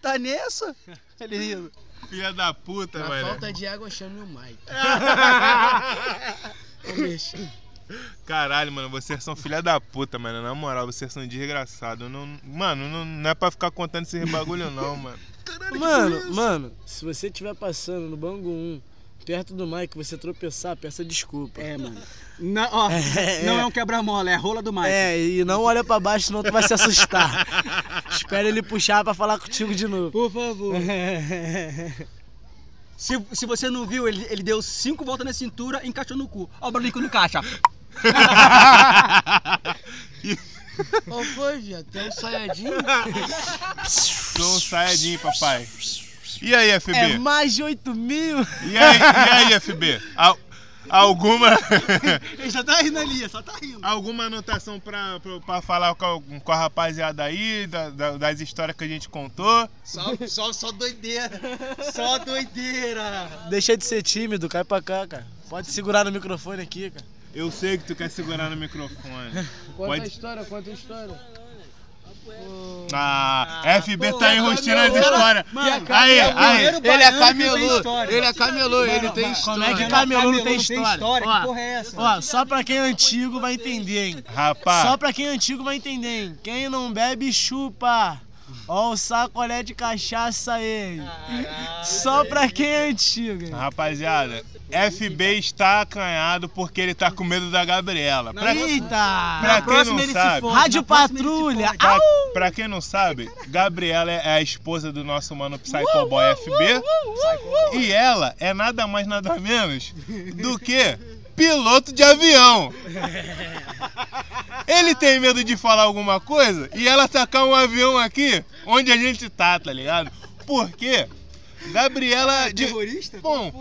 Tá nessa? Ele. Filha da puta, Na mano. falta de água, chame o Mike. *laughs* Caralho, mano, vocês são filha da puta, mano. Na moral, vocês são desgraçados. Não, mano, não, não é pra ficar contando esse bagulho, não, mano. Mano, mano, se você estiver passando no Bangu 1, perto do Mike, você tropeçar, peça desculpa. É, mano. Não, ó, *laughs* não é um quebra-mola, é a rola do Mike. É, e não olha pra baixo, senão tu vai se assustar. *laughs* Espera ele puxar pra falar contigo de novo. Por favor. *laughs* Se, se você não viu, ele, ele deu cinco voltas na cintura e encaixou no cu. Ó o barulho que não encaixa. Qual foi, viado? Tem um saiadinho? Sou um saiyajin, papai. E aí, FB? É mais de 8 mil. E aí, e aí FB? Al- alguma *laughs* Ele só tá rindo ali, só tá rindo. alguma anotação pra, pra, pra falar com a, com a rapaziada aí, da- da- das histórias que a gente contou? Só, só, só doideira. Só doideira. Deixa de ser tímido, cai pra cá, cara. Pode segurar no microfone aqui, cara. Eu sei que tu quer segurar no microfone. Conta a Pode- história, conta a história. Ah, FB pô, tá enrustando as histórias. Mano, Aí, aí. Ele é baiano que tem camelô, ele é camelô, ele Mano, tem mano, história. Como é que Mano, camelô não camelô tem não tem história? história, que Ó, porra é essa? Ó, só pra quem é antigo vai entender, hein? Rapaz, Só pra quem é antigo vai entender, hein? Quem não bebe, chupa. Ó o sacolé de cachaça aí. Só pra quem é antigo. hein? rapaziada, FB está acanhado porque ele tá com medo da Gabriela. Pra, Eita! pra quem não sabe, Rádio Patrulha. pra, pra quem não sabe, Gabriela é a esposa do nosso mano Psycho Boy FB. E ela é nada mais nada menos do que piloto de avião. Ele tem medo de falar alguma coisa e ela tacar um avião aqui onde a gente tá, tá ligado? Por quê? Gabriela de Terrorista? Bom.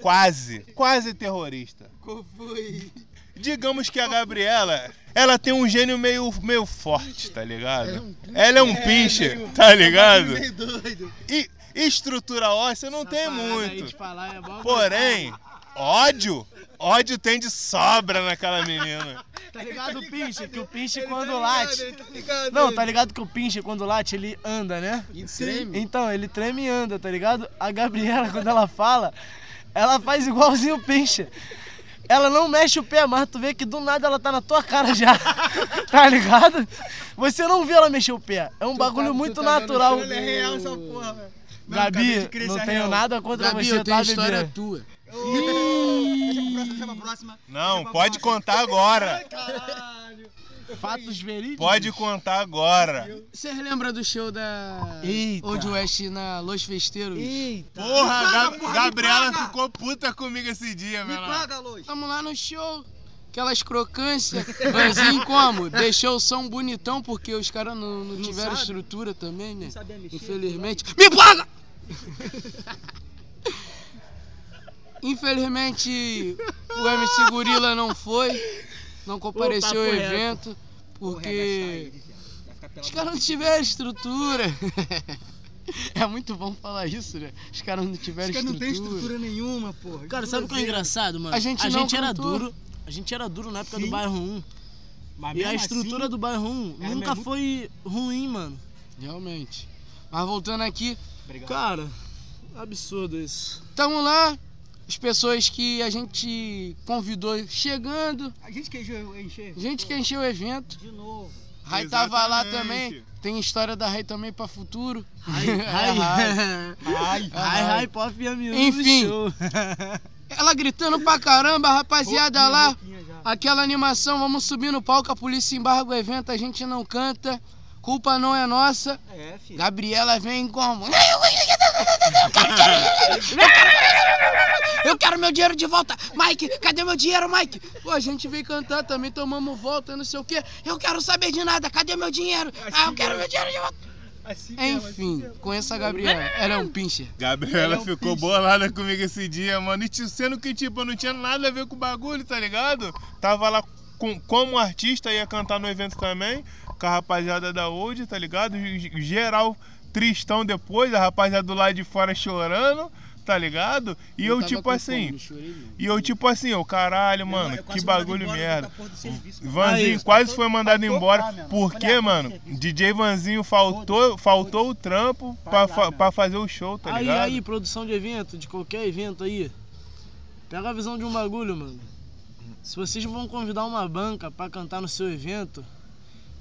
Quase, quase terrorista. Qual foi? Digamos que a Gabriela, ela tem um gênio meio, meio forte, tá ligado? Ela é um pincher, tá ligado? Meio doido. E estrutura óssea não tem muito. falar é Porém, ódio, ódio tem de sobra naquela menina. Tá ligado o pinche? Que o pinche quando late. Ele tá ligado, Não, ele. tá ligado que o pinche quando late ele anda, né? E treme. Então, ele treme e anda, tá ligado? A Gabriela, *laughs* quando ela fala, ela faz igualzinho o pinche. Ela não mexe o pé, mas tu vê que do nada ela tá na tua cara já. *laughs* tá ligado? Você não vê ela mexer o pé. É um bagulho tá- muito tu tá natural. o Ele é real essa porra, velho. Não, Gabi, não isso é tenho real. nada contra Gabi, você, eu tenho tá, história bebê? tua. Deixa pra próxima. Não, pra pode próxima. contar agora. *laughs* Caralho. Fatos verídicos? Pode contar agora. Vocês lembram do show da Eita. Old West na Los Festeiros? Eita. Porra, paga, Ga- porra, Gabriela paga. ficou puta comigo esse dia, Me meu paga, Luz. Tamo lá no show. Aquelas crocâncias. *laughs* Vanzinho como? Deixou o som bonitão porque os caras não, não tiveram sabe? estrutura também, né? Não sabia mexer. Infelizmente. Me paga! *laughs* Infelizmente, o MC Gorila não foi, não compareceu ao reto. evento, porque Vai ficar pelado. os caras não tiveram estrutura. *laughs* É muito bom falar isso, né? Os caras não tiveram Os caras não estrutura. tem estrutura nenhuma, porra. Cara, sabe o que é engraçado, mano? A gente a gente era duro. A gente era duro na época do Sim. bairro 1. Mas E a estrutura assim, do bairro 1 era nunca mesmo- foi ruim, mano. Realmente. Mas voltando aqui, Obrigado. Cara, absurdo isso. estamos lá. As pessoas que a gente convidou chegando. A gente queijou encher. Gente que encheu o evento. De novo. Rai tava lá Exatamente. também. Tem história da Rai também pra futuro. Ai, Rai. ai, ai, ai, pop e amigo Enfim. *laughs* Ela gritando pra caramba, a rapaziada lá. Aquela animação, vamos subir no palco, a polícia embarga o evento, a gente não canta. Culpa não é nossa. É, filho. Gabriela vem como? *laughs* Eu quero meu dinheiro de volta! Mike, cadê meu dinheiro, Mike? Pô, a gente veio cantar também, tomamos volta, não sei o quê. Eu quero saber de nada, cadê meu dinheiro? Ah, eu quero meu dinheiro de volta! Assim mesmo, assim Enfim, mesmo. conheça a Gabriela, ela é um pincher. Gabriela Ela é um ficou bicho. bolada comigo esse dia, mano. E sendo que, tipo, não tinha nada a ver com o bagulho, tá ligado? Tava lá com, como artista, ia cantar no evento também, com a rapaziada da Old, tá ligado? Geral tristão depois, a rapaziada do lado de fora chorando, tá ligado? E eu, tava tipo assim. fome. E eu, tipo assim, ô caralho, mano, eu que bagulho embora merda. do serviço. Vanzinho Aí, quase foi mandado faltou embora. irmão. Porque, Olha, mano, serviço. DJ Vanzinho faltou, faltou o trampo pra, pra fazer o show, tá aí, ligado? aí, produção de evento, de qualquer evento aí. Pega a visão de um bagulho, mano. Se vocês vão convidar uma banca pra cantar no seu evento,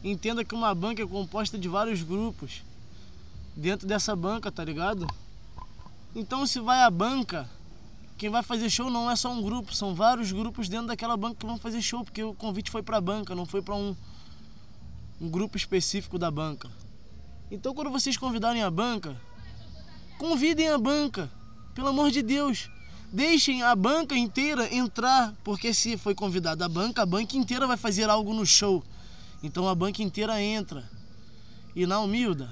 entenda que uma banca é composta de vários grupos. Dentro dessa banca, tá ligado? Então se vai a banca, quem vai fazer show não é só um grupo, são vários grupos dentro daquela banca que vão fazer show, porque o convite foi pra banca, não foi pra um, um grupo específico da banca. Então quando vocês convidarem a banca, convidem a banca, pelo amor de Deus. Deixem a banca inteira entrar, porque se foi convidada a banca, a banca inteira vai fazer algo no show. Então a banca inteira entra. E na humilda,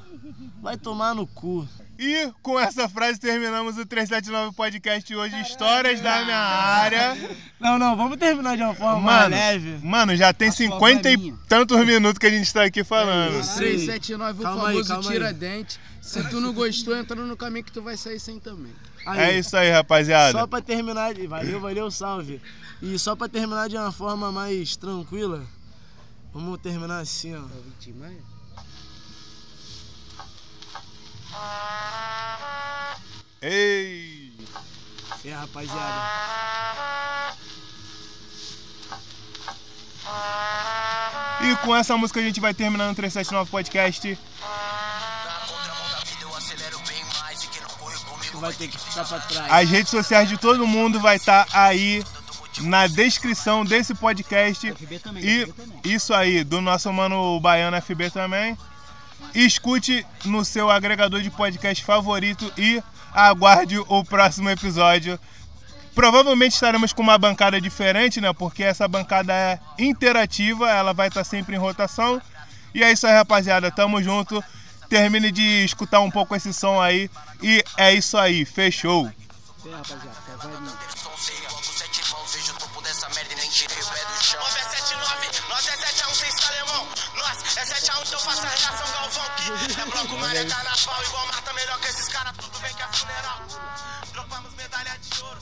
vai tomar no cu. E com essa frase terminamos o 379 Podcast hoje, Histórias da minha área. Não, não, vamos terminar de uma forma mais Mano, leve. mano, já tem A sua 50 e varinha. tantos minutos que a gente tá aqui falando. isso. 379, o Calma aí, famoso calma aí. tira-dente. Se tu não gostou, entra no caminho que tu vai sair sem também. Aí, É isso aí, rapaziada. Só pra terminar, de- valeu, valeu, salve. E só pra terminar de uma forma mais tranquila, vamos terminar assim, ó. Ei! É, rapaziada. E com essa música a gente vai terminando o 379 Podcast. Vai ter que ficar pra trás. As redes sociais de todo mundo vai estar aí na descrição desse podcast. FB também, E FB também. isso aí, do nosso mano Baiano FB também. Escute no seu agregador de podcast favorito e aguarde o próximo episódio. Provavelmente estaremos com uma bancada diferente, né? Porque essa bancada é interativa, ela vai estar sempre em rotação. E é isso aí, rapaziada. Tamo junto. Termine de escutar um pouco esse som aí. E é isso aí. Fechou. É, rapaziada, vai Nós 7 a 1, então faça a reação Galvão. Que *laughs* é bloco maré carnaval, igual mata melhor que esses caras, tudo bem que é funeral. Dropamos medalha de ouro,